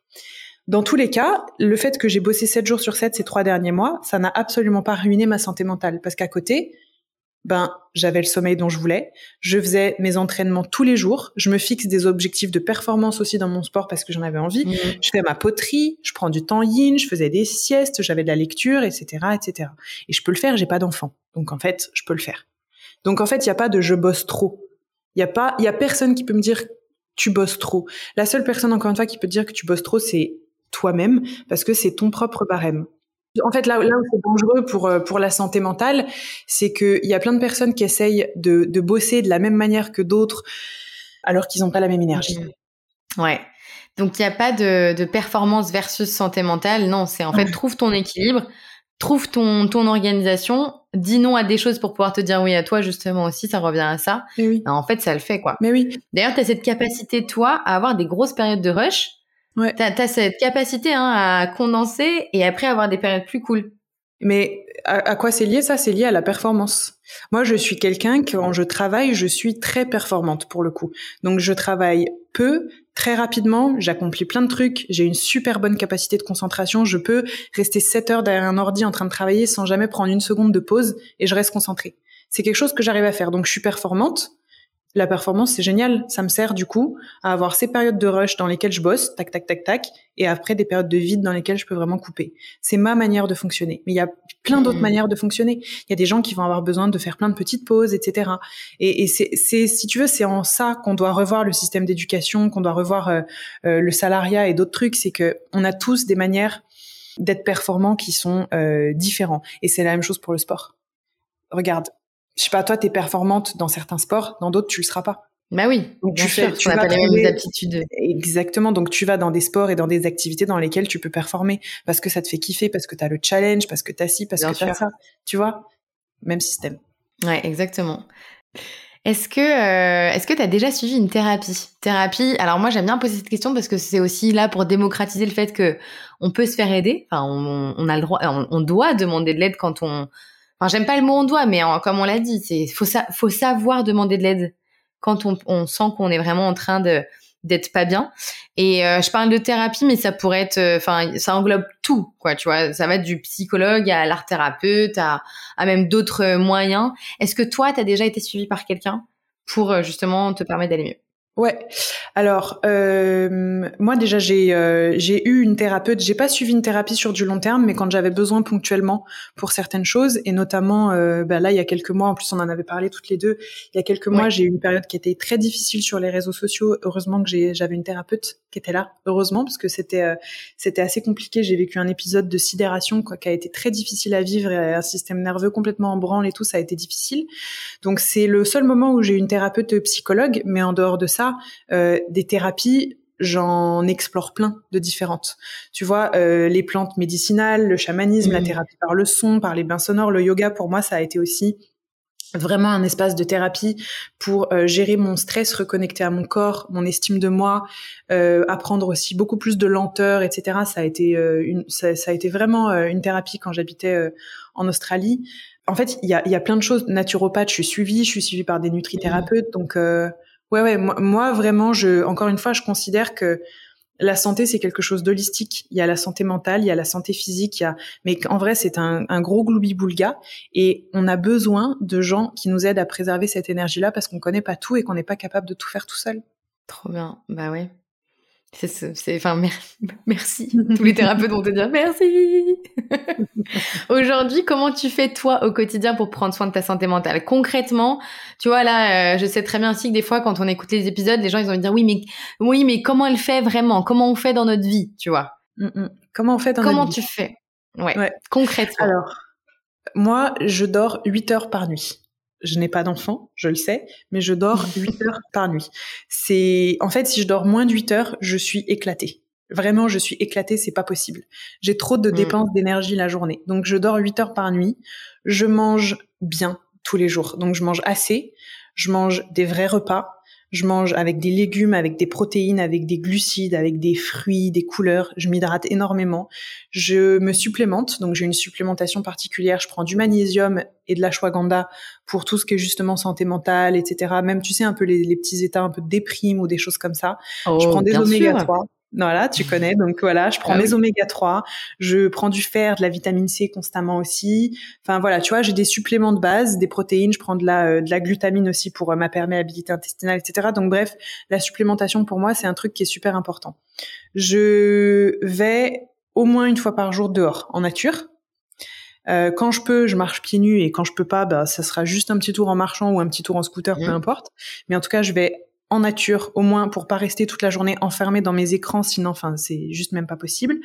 Dans tous les cas, le fait que j'ai bossé 7 jours sur 7 ces trois derniers mois, ça n'a absolument pas ruiné ma santé mentale. Parce qu'à côté, ben j'avais le sommeil dont je voulais, je faisais mes entraînements tous les jours, je me fixe des objectifs de performance aussi dans mon sport parce que j'en avais envie, mmh. je fais ma poterie, je prends du temps yin, je faisais des siestes, j'avais de la lecture, etc., etc. Et je peux le faire, j'ai pas d'enfant, donc en fait je peux le faire. Donc en fait il y a pas de je bosse trop, il y a pas, il y a personne qui peut me dire tu bosses trop. La seule personne encore une fois qui peut dire que tu bosses trop c'est toi-même parce que c'est ton propre barème. En fait, là, là où c'est dangereux pour euh, pour la santé mentale, c'est qu'il y a plein de personnes qui essayent de, de bosser de la même manière que d'autres, alors qu'ils n'ont pas la même énergie. Ouais. Donc il n'y a pas de, de performance versus santé mentale. Non, c'est en fait trouve ton équilibre, trouve ton ton organisation, dis non à des choses pour pouvoir te dire oui à toi justement aussi. Ça revient à ça. oui. en fait, ça le fait quoi. Mais oui. D'ailleurs, tu as cette capacité toi à avoir des grosses périodes de rush Ouais. T'as as cette capacité hein, à condenser et après avoir des périodes plus cool. Mais à, quoi c'est lié ça? C'est lié à la performance. Moi, je suis quelqu'un quand je travaille, je suis très performante pour le coup. Donc, je travaille peu, très rapidement, j'accomplis plein de trucs, j'ai une super bonne capacité de concentration, je peux rester 7 heures derrière un ordi en train de travailler sans jamais prendre une seconde de pause et je reste concentrée. C'est quelque chose que j'arrive à faire. Donc, je suis performante, la performance, c'est génial. Ça me sert du coup à avoir ces périodes de rush dans lesquelles je bosse, tac, tac, tac, tac, et après des périodes de vide dans lesquelles je peux vraiment couper. C'est ma manière de fonctionner. Mais il y a plein d'autres mmh. manières de fonctionner. Il y a des gens qui vont avoir besoin de faire plein de petites pauses, etc. Et, et c'est, si tu veux, c'est en ça qu'on doit revoir le système d'éducation, qu'on doit revoir euh, euh, le salariat et d'autres trucs. C'est que on a tous des manières d'être performants qui sont euh, différents. Et c'est la même chose pour le sport. Regarde, je sais pas, toi, tu es performante dans certains sports, dans d'autres, tu le seras pas. Bah oui. Donc tu fais, tu pas les mêmes aptitudes. Exactement. Donc tu vas dans des sports et dans des activités dans lesquelles tu peux performer parce que ça te fait kiffer, parce que tu as le challenge, parce que tu as ci, parce que tu as ça. Tu vois Même système. Ouais, exactement. Est-ce que euh, est-ce que tu as déjà suivi une thérapie? Thérapie. Alors moi j'aime bien poser cette question parce que c'est aussi là pour démocratiser le fait que on peut se faire aider. Enfin on, on a le droit, on doit demander de l'aide quand on Enfin, j'aime pas le mot on doit, mais comme on l'a dit, c'est faut savoir demander de l'aide quand on, sent qu'on est vraiment en train de d'être pas bien. Et euh, je parle de thérapie, mais ça pourrait être, euh, enfin, ça englobe tout, quoi. Tu vois, ça va du psychologue à l'art thérapeute, à, à même d'autres moyens. Est-ce que toi, tu as déjà été suivi par quelqu'un pour euh, justement te permettre d'aller mieux? Ouais. Alors euh, moi déjà j'ai euh, j'ai eu une thérapeute. J'ai pas suivi une thérapie sur du long terme, mais quand j'avais besoin ponctuellement pour certaines choses et notamment euh, bah là il y a quelques mois, en plus on en avait parlé toutes les deux. Il y a quelques mois j'ai eu une période qui était très difficile sur les réseaux sociaux. Heureusement que j'avais une thérapeute qui était là. Heureusement parce que c'était euh, c'était assez compliqué. J'ai vécu un épisode de sidération quoi qui a été très difficile à vivre, et un système nerveux complètement en branle et tout ça a été difficile. Donc c'est le seul moment où j'ai eu une thérapeute psychologue, mais en dehors de ça euh, des thérapies, j'en explore plein de différentes. Tu vois, euh, les plantes médicinales, le chamanisme, la mmh. thérapie par le son, par les bains sonores, le yoga, pour moi, ça a été aussi vraiment un espace de thérapie pour euh, gérer mon stress, reconnecter à mon corps, mon estime de moi, apprendre aussi beaucoup plus de lenteur, etc. Ça a été une, ça, a été vraiment une thérapie quand j'habitais en Australie. En fait, il y a, y a plein de choses. Naturopathe, je suis suivie, je suis suivie par des nutrithérapeutes, donc Ouais, ouais. Moi, vraiment, je, encore une fois, je considère que la santé, c'est quelque chose d'holistique. Il y a la santé mentale, il y a la santé physique, il y a... mais en vrai, c'est un, gros gloubi-boulga. Et on a besoin de gens qui nous aident à préserver cette énergie-là parce qu'on connaît pas tout et qu'on n'est pas capable de tout faire tout seul. Trop bien. Bah oui. C'est, enfin, merci. Tous les thérapeutes vont te dire merci. Aujourd'hui, comment tu fais toi au quotidien pour prendre soin de ta santé mentale? Concrètement, tu vois là, euh, je sais très bien aussi que des fois, quand on écoute les épisodes, les gens ils ont envie de dire oui, mais oui, mais comment elle fait vraiment? Comment on fait dans notre vie, tu vois? Mm, mm. Comment on fait dans Comment notre tu fais? Ouais. Concrètement. Alors, moi, je dors 8 heures par nuit je n'ai pas d'enfant, je le sais, mais je dors 8 heures par nuit. C'est, en fait, si je dors moins de 8 heures, je suis éclatée. Vraiment, je suis éclatée, c'est pas possible. J'ai trop de mm. dépenses d'énergie la journée. Donc, je dors 8 heures par nuit. Je mange bien tous les jours. Donc, je mange assez. Je mange des vrais repas je mange avec des légumes, avec des protéines, avec des glucides, avec des fruits, des couleurs. Je m'hydrate énormément. Je me supplémente, donc j'ai une supplémentation particulière. Je prends du magnésium et de l'ashwagandha pour tout ce qui est justement santé mentale, etc. Même, tu sais, un peu les, petits états un peu de déprime ou des choses comme ça. je oh, prends des oméga 3. Voilà, tu connais. Donc voilà, je prends ah mes oméga 3, je prends du fer, de la vitamine C constamment aussi. Enfin voilà, tu vois, j'ai des suppléments de base, des protéines, je prends de la euh, de la glutamine aussi pour euh, ma perméabilité intestinale, etc. Donc bref, la supplémentation pour moi, c'est un truc qui est super important. Je vais au moins une fois par jour dehors en nature. Euh, quand je peux, je marche pieds nus et quand je peux pas, bah ça sera juste un petit tour en marchant ou un petit tour en scooter, peu mmh. importe. Mais en tout cas, je vais en nature, au moins pour pas rester toute la journée enfermée dans mes écrans, sinon, enfin, c'est juste même pas possible.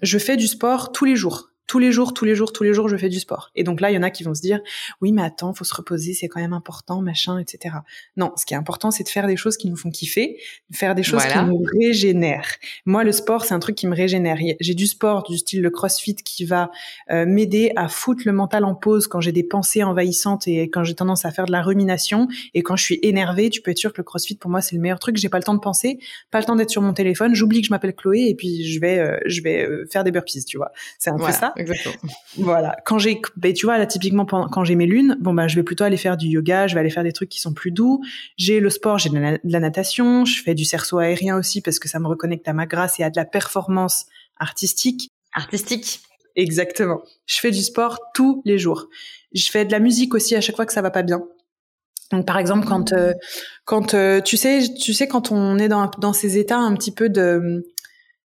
Je fais du sport tous les jours tous les jours, tous les jours, tous les jours, je fais du sport. Et donc là, il y en a qui vont se dire, oui, mais attends, faut se reposer, c'est quand même important, machin, etc. Non, ce qui est important, c'est de faire des choses qui nous font kiffer, de faire des choses qui nous régénèrent. Moi, le sport, c'est un truc qui me régénère. J'ai du sport du style le CrossFit qui va euh, m'aider à foutre le mental en pause quand j'ai des pensées envahissantes et quand j'ai tendance à faire de la rumination et quand je suis énervée. Tu peux être sûr que le CrossFit pour moi c'est le meilleur truc. J'ai pas le temps de penser, pas le temps d'être sur mon téléphone. J'oublie que je m'appelle Chloé et puis je vais, euh, je vais euh, faire des burpees, tu vois. C'est un peu ça. Exactement. Voilà. Quand j'ai, ben, tu vois, là, typiquement, quand j'ai mes lunes, bon, ben, je vais plutôt aller faire du yoga, je vais aller faire des trucs qui sont plus doux. J'ai le sport, j'ai de, la, natation, je fais du cerceau aérien aussi parce que ça me reconnecte à ma grâce et à de la performance artistique. Artistique. Exactement. Je fais du sport tous les jours. Je fais de la musique aussi à chaque fois que ça va pas bien. Donc par exemple quand euh, quand euh, tu sais tu sais quand on est dans dans ces états un petit peu de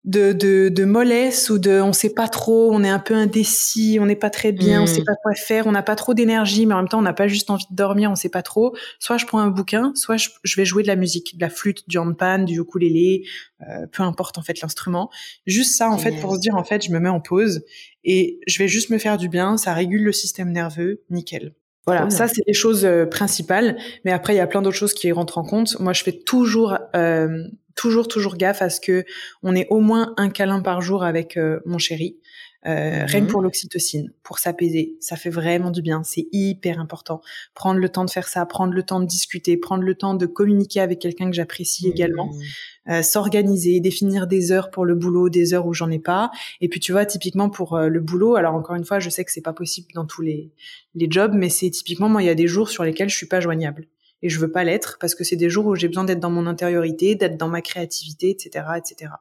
de, de, de mollesse ou de on sait pas trop, on est un peu indécis, on n'est pas très bien, on sait hmm. pas quoi faire, on n'a pas trop d'énergie, mais en même temps on n'a pas juste envie de dormir, on sait pas trop. Soit je prends un bouquin, soit je, vais jouer de la musique, de la flûte, du handpan, du ukulélé, euh, peu importe en fait l'instrument. Juste ça en fait pour se dire en fait je me mets en pause et je vais juste me faire du bien, ça régule le système nerveux, nickel. Voilà, ça c'est les choses euh, principales, mais après il y a plein d'autres choses qui rentrent en compte. Moi je fais toujours euh, toujours toujours gaffe à ce que on ait au moins un câlin par jour avec euh, mon chéri. Euh, Rien que mhm. pour l'oxytocine, pour s'apaiser, ça fait vraiment du bien. C'est hyper important. Prendre le temps de faire ça, prendre le temps de discuter, prendre le temps de communiquer avec quelqu'un que j'apprécie également, mhm. euh, s'organiser, définir des heures pour le boulot, des heures où j'en ai pas. Et puis tu vois, typiquement pour euh, le boulot, alors encore une fois, je sais que c'est pas possible dans tous les les jobs, mais c'est typiquement moi, il y a des jours sur lesquels je suis pas joignable et je veux pas l'être parce que c'est des jours où j'ai besoin d'être dans mon intériorité, d'être dans ma créativité, etc., etc.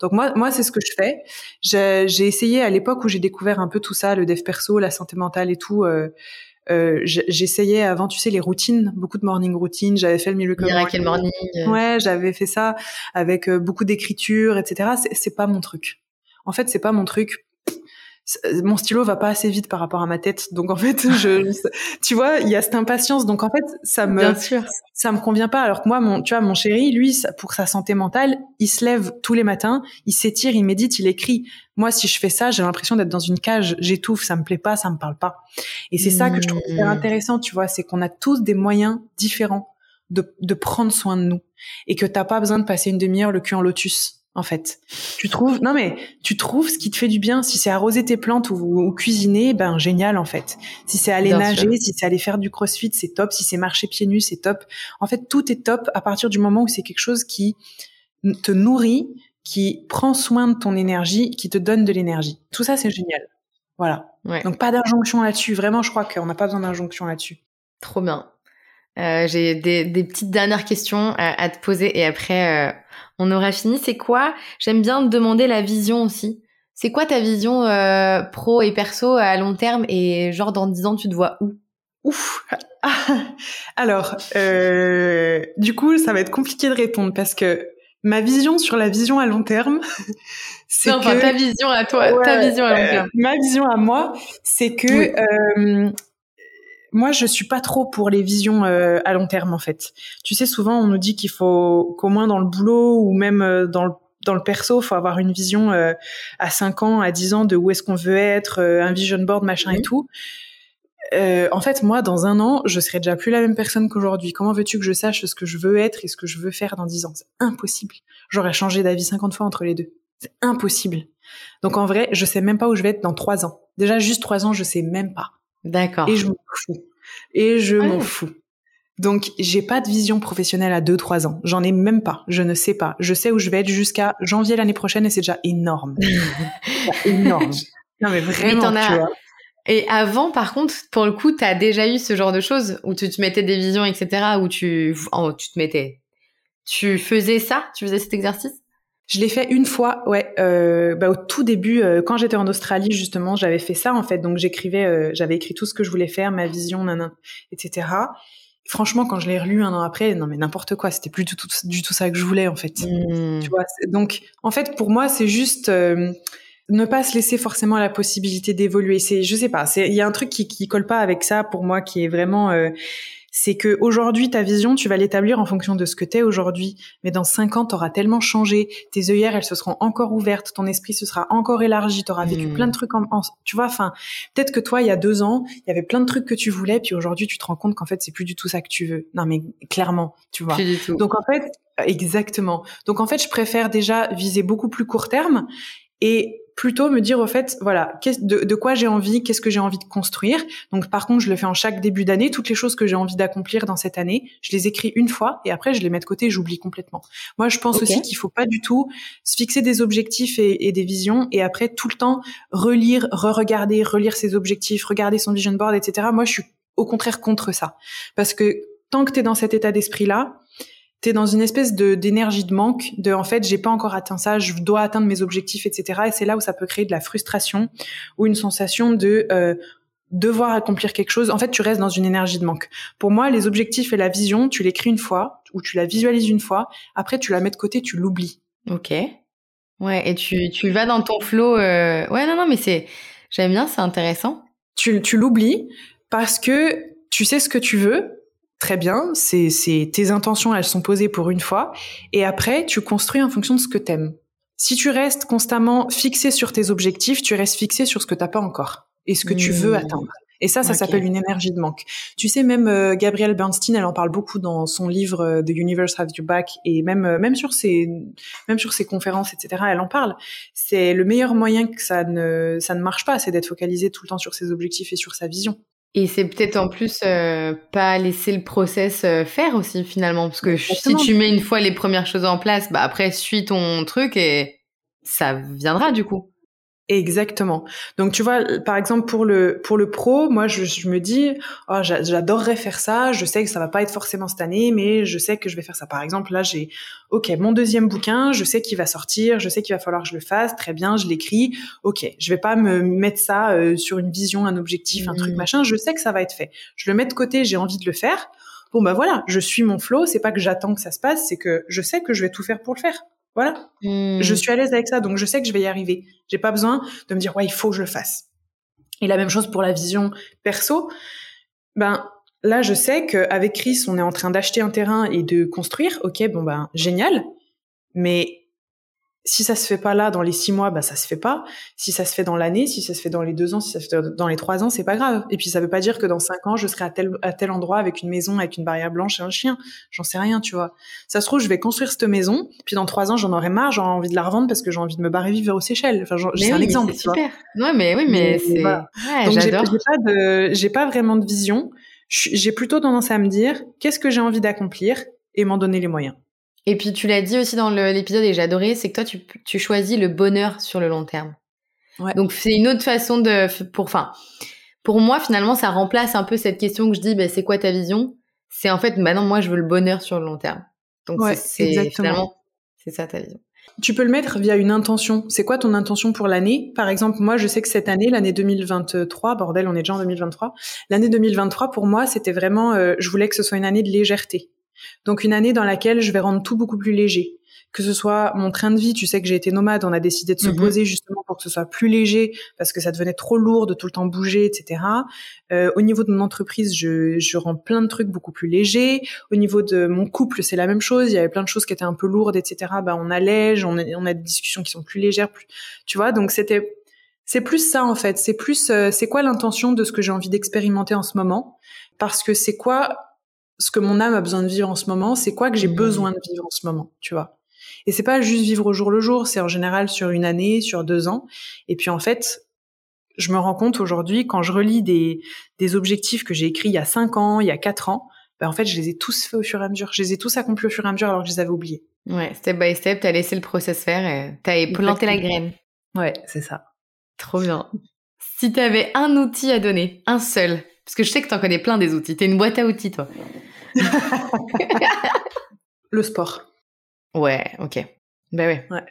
Donc moi, moi c'est ce que je fais. J'ai essayé à l'époque où j'ai découvert un peu tout ça, le dev perso, la santé mentale et tout. Euh, euh, j'essayais avant, tu sais, les routines, beaucoup de morning routines. J'avais fait le Miracle Morning. morning. Ouais, j'avais fait ça avec euh, beaucoup d'écriture, etc. C'est pas mon truc. En fait, c'est pas mon truc mon stylo va pas assez vite par rapport à ma tête. Donc en fait, je, tu vois, il y a cette impatience. Donc en fait, ça me, Bien sûr. ça me convient pas. Alors que moi, mon, tu vois, mon chéri, lui, pour sa santé mentale, il se lève tous les matins, il s'étire, il médite, il écrit. Moi, si je fais ça, j'ai l'impression d'être dans une cage, j'étouffe, ça me plaît pas, ça me parle pas. Et c'est ça que je trouve hyper mmh. intéressant, tu vois, c'est qu'on a tous des moyens différents de, de prendre soin de nous et que t'as pas besoin de passer une demi-heure le cul en lotus en fait. Tu trouves, non mais tu trouves ce qui te fait du bien. Si c'est arroser tes plantes ou, cuisiner, ben génial en fait. Si c'est aller nager, si c'est aller faire du crossfit, c'est top. Si c'est marcher pieds nus, c'est top. En fait, tout est top à partir du moment où c'est quelque chose qui te nourrit, qui prend soin de ton énergie, qui te donne de l'énergie. Tout ça, c'est génial. Voilà. Donc pas d'injonction là-dessus. Vraiment, je crois qu'on n'a pas besoin d'injonction là-dessus. Trop bien. J'ai des, petites dernières questions à, te poser et après on aura fini. C'est quoi? J'aime bien te demander la vision aussi. C'est quoi ta vision pro et perso à long terme? Et genre dans 10 ans tu te vois où? Ouf. Alors, euh, du coup, ça va être compliqué de répondre parce que ma vision sur la vision à long terme, c'est non, enfin, ta vision à toi, ta vision à long terme. ma vision à moi, c'est que euh, moi, je suis pas trop pour les visions euh, à long terme en fait. Tu sais, souvent, on nous dit qu'il faut qu'au moins dans le boulot ou même euh, dans le dans le perso, faut avoir une vision euh, à 5 ans, à 10 ans de où est-ce qu'on veut être, un vision board, machin et tout. Euh, en fait, moi, dans un an, je serai déjà plus la même personne qu'aujourd'hui. Comment veux-tu que je sache ce que je veux être et ce que je veux faire dans dix ans? C'est impossible. J'aurais changé d'avis 50 fois entre les deux. C'est impossible. Donc en vrai, je sais même pas où je vais être dans trois ans. Déjà, juste trois ans, je sais même pas. D'accord. Et je m'en fous. Et je m'en fous. Donc, j'ai pas de vision professionnelle à deux, trois ans. J'en ai même pas. Je ne sais pas. Je sais où je vais être jusqu'à janvier l'année prochaine et c'est déjà énorme. énorme. Non, mais vraiment, tu vois. Et avant, par contre, pour le coup, tu as déjà eu ce genre de choses où tu te mettais des visions, etc., où tu, oh, tu te mettais, tu faisais ça, tu faisais cet exercice? Je l'ai fait une fois, ouais, euh, bah, au tout début, euh, quand j'étais en Australie justement, j'avais fait ça en fait. Donc j'écrivais, euh, j'avais écrit tout ce que je voulais faire, ma vision, nanan, etc. Franchement, quand je l'ai relu un an après, non mais n'importe quoi, c'était plus du tout, du tout ça que je voulais en fait. Mmh. Tu vois, donc en fait pour moi c'est juste euh, ne pas se laisser forcément la possibilité d'évoluer. C'est, je sais pas, c'est, il y a un truc qui, qui colle pas avec ça pour moi, qui est vraiment, euh, c'est que aujourd'hui ta vision, tu vas l'établir en fonction de ce que t'es aujourd'hui, mais dans cinq ans, t'auras tellement changé, tes œillères, elles se seront encore ouvertes, ton esprit se sera encore élargi, t'auras vécu hmm. plein de trucs en, tu vois, enfin, peut-être que toi, il y a deux ans, il y avait plein de trucs que tu voulais, puis aujourd'hui, tu te rends compte qu'en fait, c'est plus du tout ça que tu veux. Non, mais clairement, tu vois. Donc en fait, exactement. Donc en fait, je préfère déjà viser beaucoup plus court terme et plutôt me dire au fait voilà de, de quoi j'ai envie qu'est-ce que j'ai envie de construire. Donc par contre je le fais en chaque début d'année. Toutes les choses que j'ai envie d'accomplir dans cette année je les écris une fois et après je les mets de côté j'oublie complètement. Moi je pense aussi qu'il faut pas du tout se fixer des objectifs et, et, des visions et après tout le temps relire re-regarder relire ses objectifs regarder son vision board etc moi je suis au contraire contre ça. Parce que tant que tu es dans cet état d'esprit là t'es dans une espèce de d'énergie de manque, de en fait j'ai pas encore atteint ça, je dois atteindre mes objectifs, etc. Et c'est là où ça peut créer de la frustration ou une sensation de euh, devoir accomplir quelque chose. En fait, tu restes dans une énergie de manque. Pour moi, les objectifs et la vision, tu l'écris une fois ou tu la visualises une fois, après tu la mets de côté, tu l'oublies. Ok. Ouais, et tu, tu vas dans ton flow. Euh... Ouais, non, non, mais c'est j'aime bien, c'est intéressant. Tu, tu l'oublies parce que tu sais ce que tu veux, très bien, c'est tes intentions, elles sont posées pour une fois, et après, tu construis en fonction de ce que t'aimes. Si tu restes constamment fixé sur tes objectifs, tu restes fixé sur ce que t'as pas encore et ce que tu veux mmh. atteindre. Et ça, ça s'appelle une énergie de manque. Tu sais, même euh, Gabrielle Bernstein, elle en parle beaucoup dans son livre euh, The Universe Has Your Back et même euh, même sur ses même sur ses conférences, etc. Elle en parle. C'est le meilleur moyen que ça ne ça ne marche pas, c'est d'être focalisé tout le temps sur ses objectifs et sur sa vision. Et c'est peut-être en plus euh, pas laisser le process euh, faire aussi finalement, parce que si tu mets une fois les premières choses en place, bah après suis ton truc et ça viendra du coup. Exactement. Donc tu vois, par exemple pour le pour le pro, moi je, je me dis, oh, j'adorerais faire ça. Je sais que ça va pas être forcément cette année, mais je sais que je vais faire ça. Par exemple, là j'ai, ok, mon deuxième bouquin, je sais qu'il va sortir, je sais qu'il va falloir que je le fasse. Très bien, je l'écris. Ok, je vais pas me mettre ça euh, sur une vision, un objectif, un truc mmh. machin. Je sais que ça va être fait. Je le mets de côté, j'ai envie de le faire. Bon bah voilà, je suis mon flow. C'est pas que j'attends que ça se passe, c'est que je sais que je vais tout faire pour le faire. Voilà. Hmm. Je suis à l'aise avec ça, donc je sais que je vais y arriver. J'ai pas besoin de me dire ouais, il faut que je le fasse. Et la même chose pour la vision perso. Ben là, je sais qu'avec Chris, on est en train d'acheter un terrain et de construire. Ok, bon ben génial. Mais si ça se fait pas là dans les six mois, bah ça se fait pas. Si ça se fait dans l'année, si ça se fait dans les deux ans, si ça se fait dans les trois ans, c'est pas grave. Et puis ça veut pas dire que dans cinq ans, je serai à tel à tel endroit avec une maison, avec une barrière blanche et un chien. J'en sais rien, tu vois. Ça se trouve, je vais construire cette maison, puis dans trois ans, j'en aurai marre, j'aurai envie de la revendre parce que j'ai envie de me barrer vivre aux Seychelles. Enfin, c'est un exemple. C'est super. Ouais, mais oui, mais, c'est. Voilà. Donc j'ai pas de, j'ai pas vraiment de vision. J'ai plutôt tendance à me dire, qu'est-ce que j'ai envie d'accomplir et m'en donner les moyens. Et puis tu l'as dit aussi dans l'épisode et j'ai adoré, c'est que toi tu, tu, choisis le bonheur sur le long terme. Ouais. Donc c'est une autre façon de pour enfin pour moi finalement ça remplace un peu cette question que je dis ben c'est quoi ta vision? C'est en fait, maintenant, moi, je veux le bonheur sur le long terme. Donc, c'est finalement, c'est ça ta vision. Tu peux le mettre via une intention. C'est quoi ton intention pour l'année? Par exemple, moi, je sais que cette année, l'année 2023, bordel, on est déjà en 2023. L'année 2023, pour moi, c'était vraiment, euh, je voulais que ce soit une année de légèreté. Donc une année dans laquelle je vais rendre tout beaucoup plus léger que ce soit mon train de vie, tu sais que j'ai été nomade, on a décidé de se mhm. poser justement pour que ce soit plus léger parce que ça devenait trop lourd de tout le temps bouger, etc. Euh, au niveau de mon entreprise, je, je rends plein de trucs beaucoup plus légers. Au niveau de mon couple, c'est la même chose. Il y avait plein de choses qui étaient un peu lourdes, etc. Bah, on allège, on a, on a des discussions qui sont plus légères, plus, tu vois. Donc c'était, c'est plus ça en fait. C'est plus, euh, c'est quoi l'intention de ce que j'ai envie d'expérimenter en ce moment? Parce que c'est quoi ce que mon âme a besoin de vivre en ce moment C'est quoi que j'ai mhm. besoin de vivre en ce moment Tu vois et c'est pas juste vivre au jour le jour, c'est en général sur une année, sur deux ans. Et puis en fait, je me rends compte aujourd'hui quand je relis des, des objectifs que j'ai écrits il y a cinq ans, il y a quatre ans, ben en fait, je les ai tous faits au fur et à mesure. Je les ai tous accomplis au fur et à mesure alors que je les avais oubliés. Ouais, step by step, t'as laissé le process faire et t'as planté la graine. Ouais, c'est ça. Trop bien. Si t'avais un outil à donner, un seul, parce que je sais que t'en connais plein des outils, t'es une boîte à outils, toi. le sport. Ouais, ok. Ben ouais. ouais.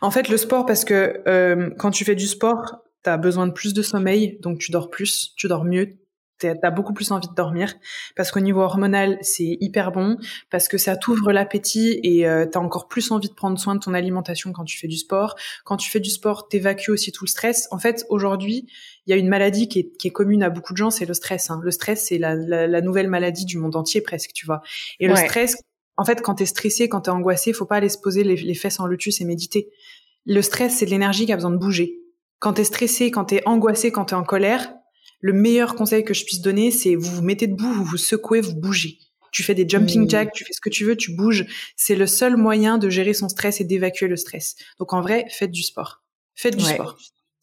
En fait, le sport, parce que euh, quand tu fais du sport, tu as besoin de plus de sommeil, donc tu dors plus, tu dors mieux, tu as beaucoup plus envie de dormir, parce qu'au niveau hormonal, c'est hyper bon, parce que ça t'ouvre l'appétit et euh, tu as encore plus envie de prendre soin de ton alimentation quand tu fais du sport. Quand tu fais du sport, t'évacues aussi tout le stress. En fait, aujourd'hui, il y a une maladie qui est, qui est, commune à beaucoup de gens, c'est le stress. Hein. Le stress, c'est la, la, nouvelle maladie du monde entier presque, tu vois. Et le stress, en fait, quand t'es stressé, quand t'es angoissé, faut pas aller se poser les, fesses en lotus et méditer. Le stress, c'est de l'énergie qui a besoin de bouger. Quand t'es stressé, quand t'es angoissé, quand t'es en colère, le meilleur conseil que je puisse donner, c'est vous vous mettez debout, vous vous secouez, vous bougez. Tu fais des jumping mmh. jacks, tu fais ce que tu veux, tu bouges. C'est le seul moyen de gérer son stress et d'évacuer le stress. Donc en vrai, faites du sport. Faites du sport.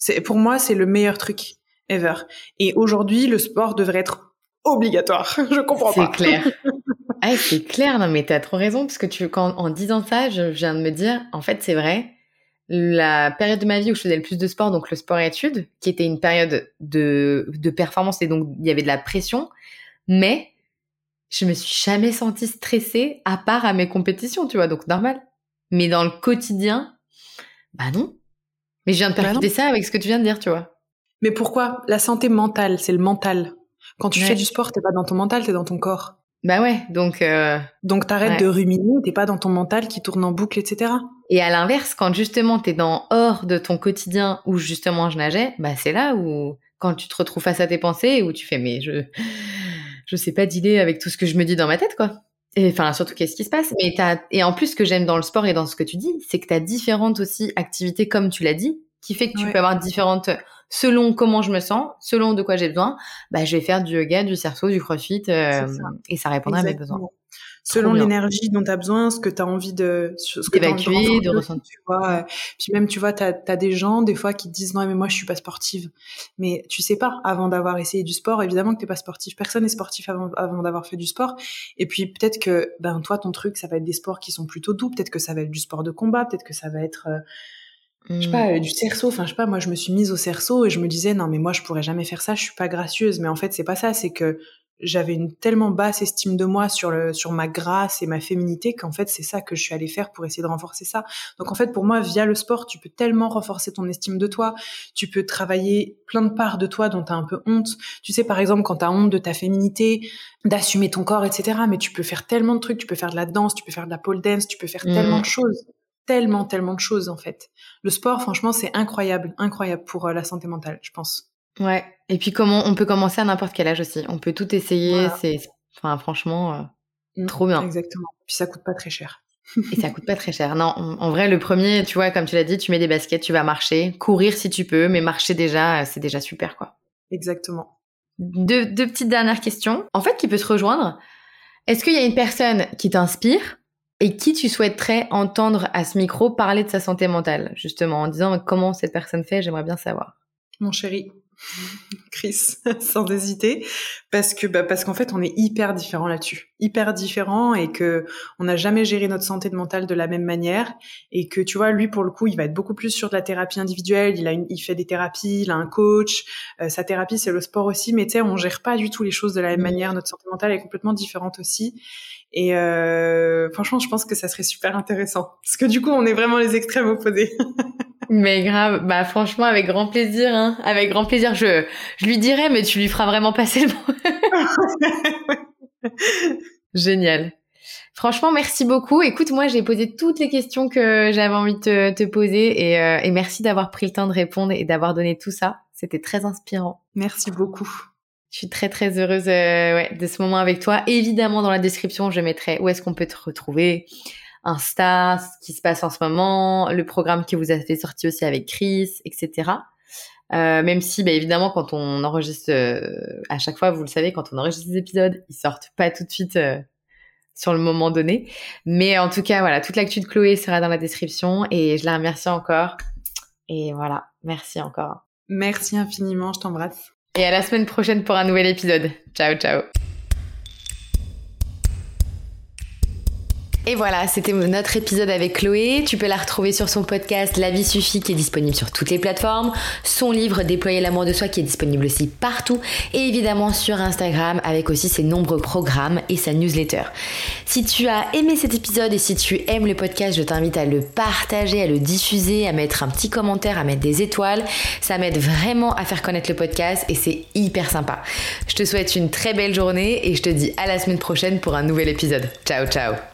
C'est pour moi, c'est le meilleur truc ever. Et aujourd'hui, le sport devrait être obligatoire. je comprends pas. C'est clair. Ah, c'est clair, non, mais t'as trop raison, parce que tu, quand, en disant ça, je viens de me dire, en fait, c'est vrai, la période de ma vie où je faisais le plus de sport, donc le sport et études, qui était une période de, de performance et donc il y avait de la pression, mais je me suis jamais sentie stressée à part à mes compétitions, tu vois, donc normal. Mais dans le quotidien, bah non. Mais je viens de bah percuter ça avec ce que tu viens de dire, tu vois. Mais pourquoi? La santé mentale, c'est le mental. Quand tu fais du sport, t'es pas dans ton mental, t'es dans ton corps. Bah ouais, donc... Euh... Donc t'arrêtes de ruminer, t'es pas dans ton mental qui tourne en boucle, etc. Et à l'inverse, quand justement t'es dans hors de ton quotidien où justement je nageais, bah c'est là où quand tu te retrouves face à tes pensées où tu fais mais je je sais pas d'idée avec tout ce que je me dis dans ma tête quoi. Et enfin surtout qu'est-ce qui se passe? Mais t'as et en plus ce que j'aime dans le sport et dans ce que tu dis, c'est que t'as différentes aussi activités comme tu l'as dit, qui fait que tu peux avoir différentes selon comment je me sens, selon de quoi j'ai besoin, bah, je vais faire du yoga, du cerceau, du crossfit, euh, et ça répondra à mes besoins. Selon l'énergie dont tu as besoin, ce que tu as envie de... Ce que D'évacuer, de, ressentir. Tu vois, puis même, tu vois, tu as, des gens, des fois, qui te disent, non, mais moi, je suis pas sportive. Mais tu sais pas, avant d'avoir essayé du sport, évidemment que t'es pas sportif. Personne n'est sportif avant, avant d'avoir fait du sport. Et puis, peut-être que, ben, toi, ton truc, ça va être des sports qui sont plutôt doux. Peut-être que ça va être du sport de combat. Peut-être que ça va être... Euh, je sais pas, mm. euh, du cerceau. Enfin, je sais pas, moi, je me suis mise au cerceau et je me disais, non, mais moi, je pourrais jamais faire ça, je suis pas gracieuse. Mais en fait, c'est pas ça, c'est que j'avais une tellement basse estime de moi sur le, sur ma grâce et ma féminité qu'en fait, c'est ça que je suis allée faire pour essayer de renforcer ça. Donc, en fait, pour moi, via le sport, tu peux tellement renforcer ton estime de toi. Tu peux travailler plein de parts de toi dont tu as un peu honte. Tu sais, par exemple, quand tu as honte de ta féminité, d'assumer ton corps, etc. Mais tu peux faire tellement de trucs. Tu peux faire de la danse, tu peux faire de la pole dance, tu peux faire tellement mm. de choses tellement, tellement de choses en fait. Le sport, franchement, c'est incroyable, incroyable pour euh, la santé mentale, je pense. Ouais. Et puis comment on peut commencer à n'importe quel âge aussi. On peut tout essayer. C'est, enfin, franchement, euh, mmh, trop bien. Exactement. Puis ça coûte pas très cher. Et ça coûte pas très cher. Non, en vrai, le premier, tu vois, comme tu l'as dit, tu mets des baskets, tu vas marcher, courir si tu peux, mais marcher déjà, euh, c'est déjà super, quoi. Exactement. Deux, deux petites dernières questions. En fait, qui peut se rejoindre. Est-ce qu'il y a une personne qui t'inspire et qui tu souhaiterais entendre à ce micro parler de sa santé mentale, justement, en disant comment cette personne fait, j'aimerais bien savoir? Mon chéri, Chris, sans hésiter, parce que bah, parce qu'en fait on est hyper différents là-dessus, hyper différents et que on n'a jamais géré notre santé mentale de la même manière et que tu vois lui pour le coup il va être beaucoup plus sur de la thérapie individuelle, il a une, il fait des thérapies, il a un coach, euh, sa thérapie c'est le sport aussi, mais tu sais on gère pas du tout les choses de la même mmh. manière, notre santé mentale est complètement différente aussi. Et euh, franchement je pense que ça serait super intéressant. Parce que du coup on est vraiment les extrêmes opposés. Mais grave, bah franchement avec grand plaisir, hein. avec grand plaisir. Je, je lui dirai, mais tu lui feras vraiment passer le mot. Génial. Franchement, merci beaucoup. Écoute, moi, j'ai posé toutes les questions que j'avais envie de te, poser et, euh, et merci d'avoir pris le temps de répondre et d'avoir donné tout ça. C'était très inspirant. Merci beaucoup. Je suis très très heureuse euh, ouais, de ce moment avec toi. Évidemment, dans la description, je mettrai où est-ce qu'on peut te retrouver, Insta, ce qui se passe en ce moment, le programme que vous avez sorti aussi avec Chris, etc. Euh, même si, bah, évidemment, quand on enregistre, euh, à chaque fois, vous le savez, quand on enregistre des épisodes, ils sortent pas tout de suite euh, sur le moment donné. Mais en tout cas, voilà, toute l'actu de Chloé sera dans la description et je la remercie encore. Et voilà, merci encore. Merci infiniment, je t'embrasse. Et à la semaine prochaine pour un nouvel épisode. Ciao, ciao. Et voilà, c'était notre épisode avec Chloé. Tu peux la retrouver sur son podcast La vie suffit qui est disponible sur toutes les plateformes, son livre Déployer l'amour de soi qui est disponible aussi partout et évidemment sur Instagram avec aussi ses nombreux programmes et sa newsletter. Si tu as aimé cet épisode et si tu aimes le podcast, je t'invite à le partager, à le diffuser, à mettre un petit commentaire, à mettre des étoiles. Ça m'aide vraiment à faire connaître le podcast et c'est hyper sympa. Je te souhaite une très belle journée et je te dis à la semaine prochaine pour un nouvel épisode. Ciao ciao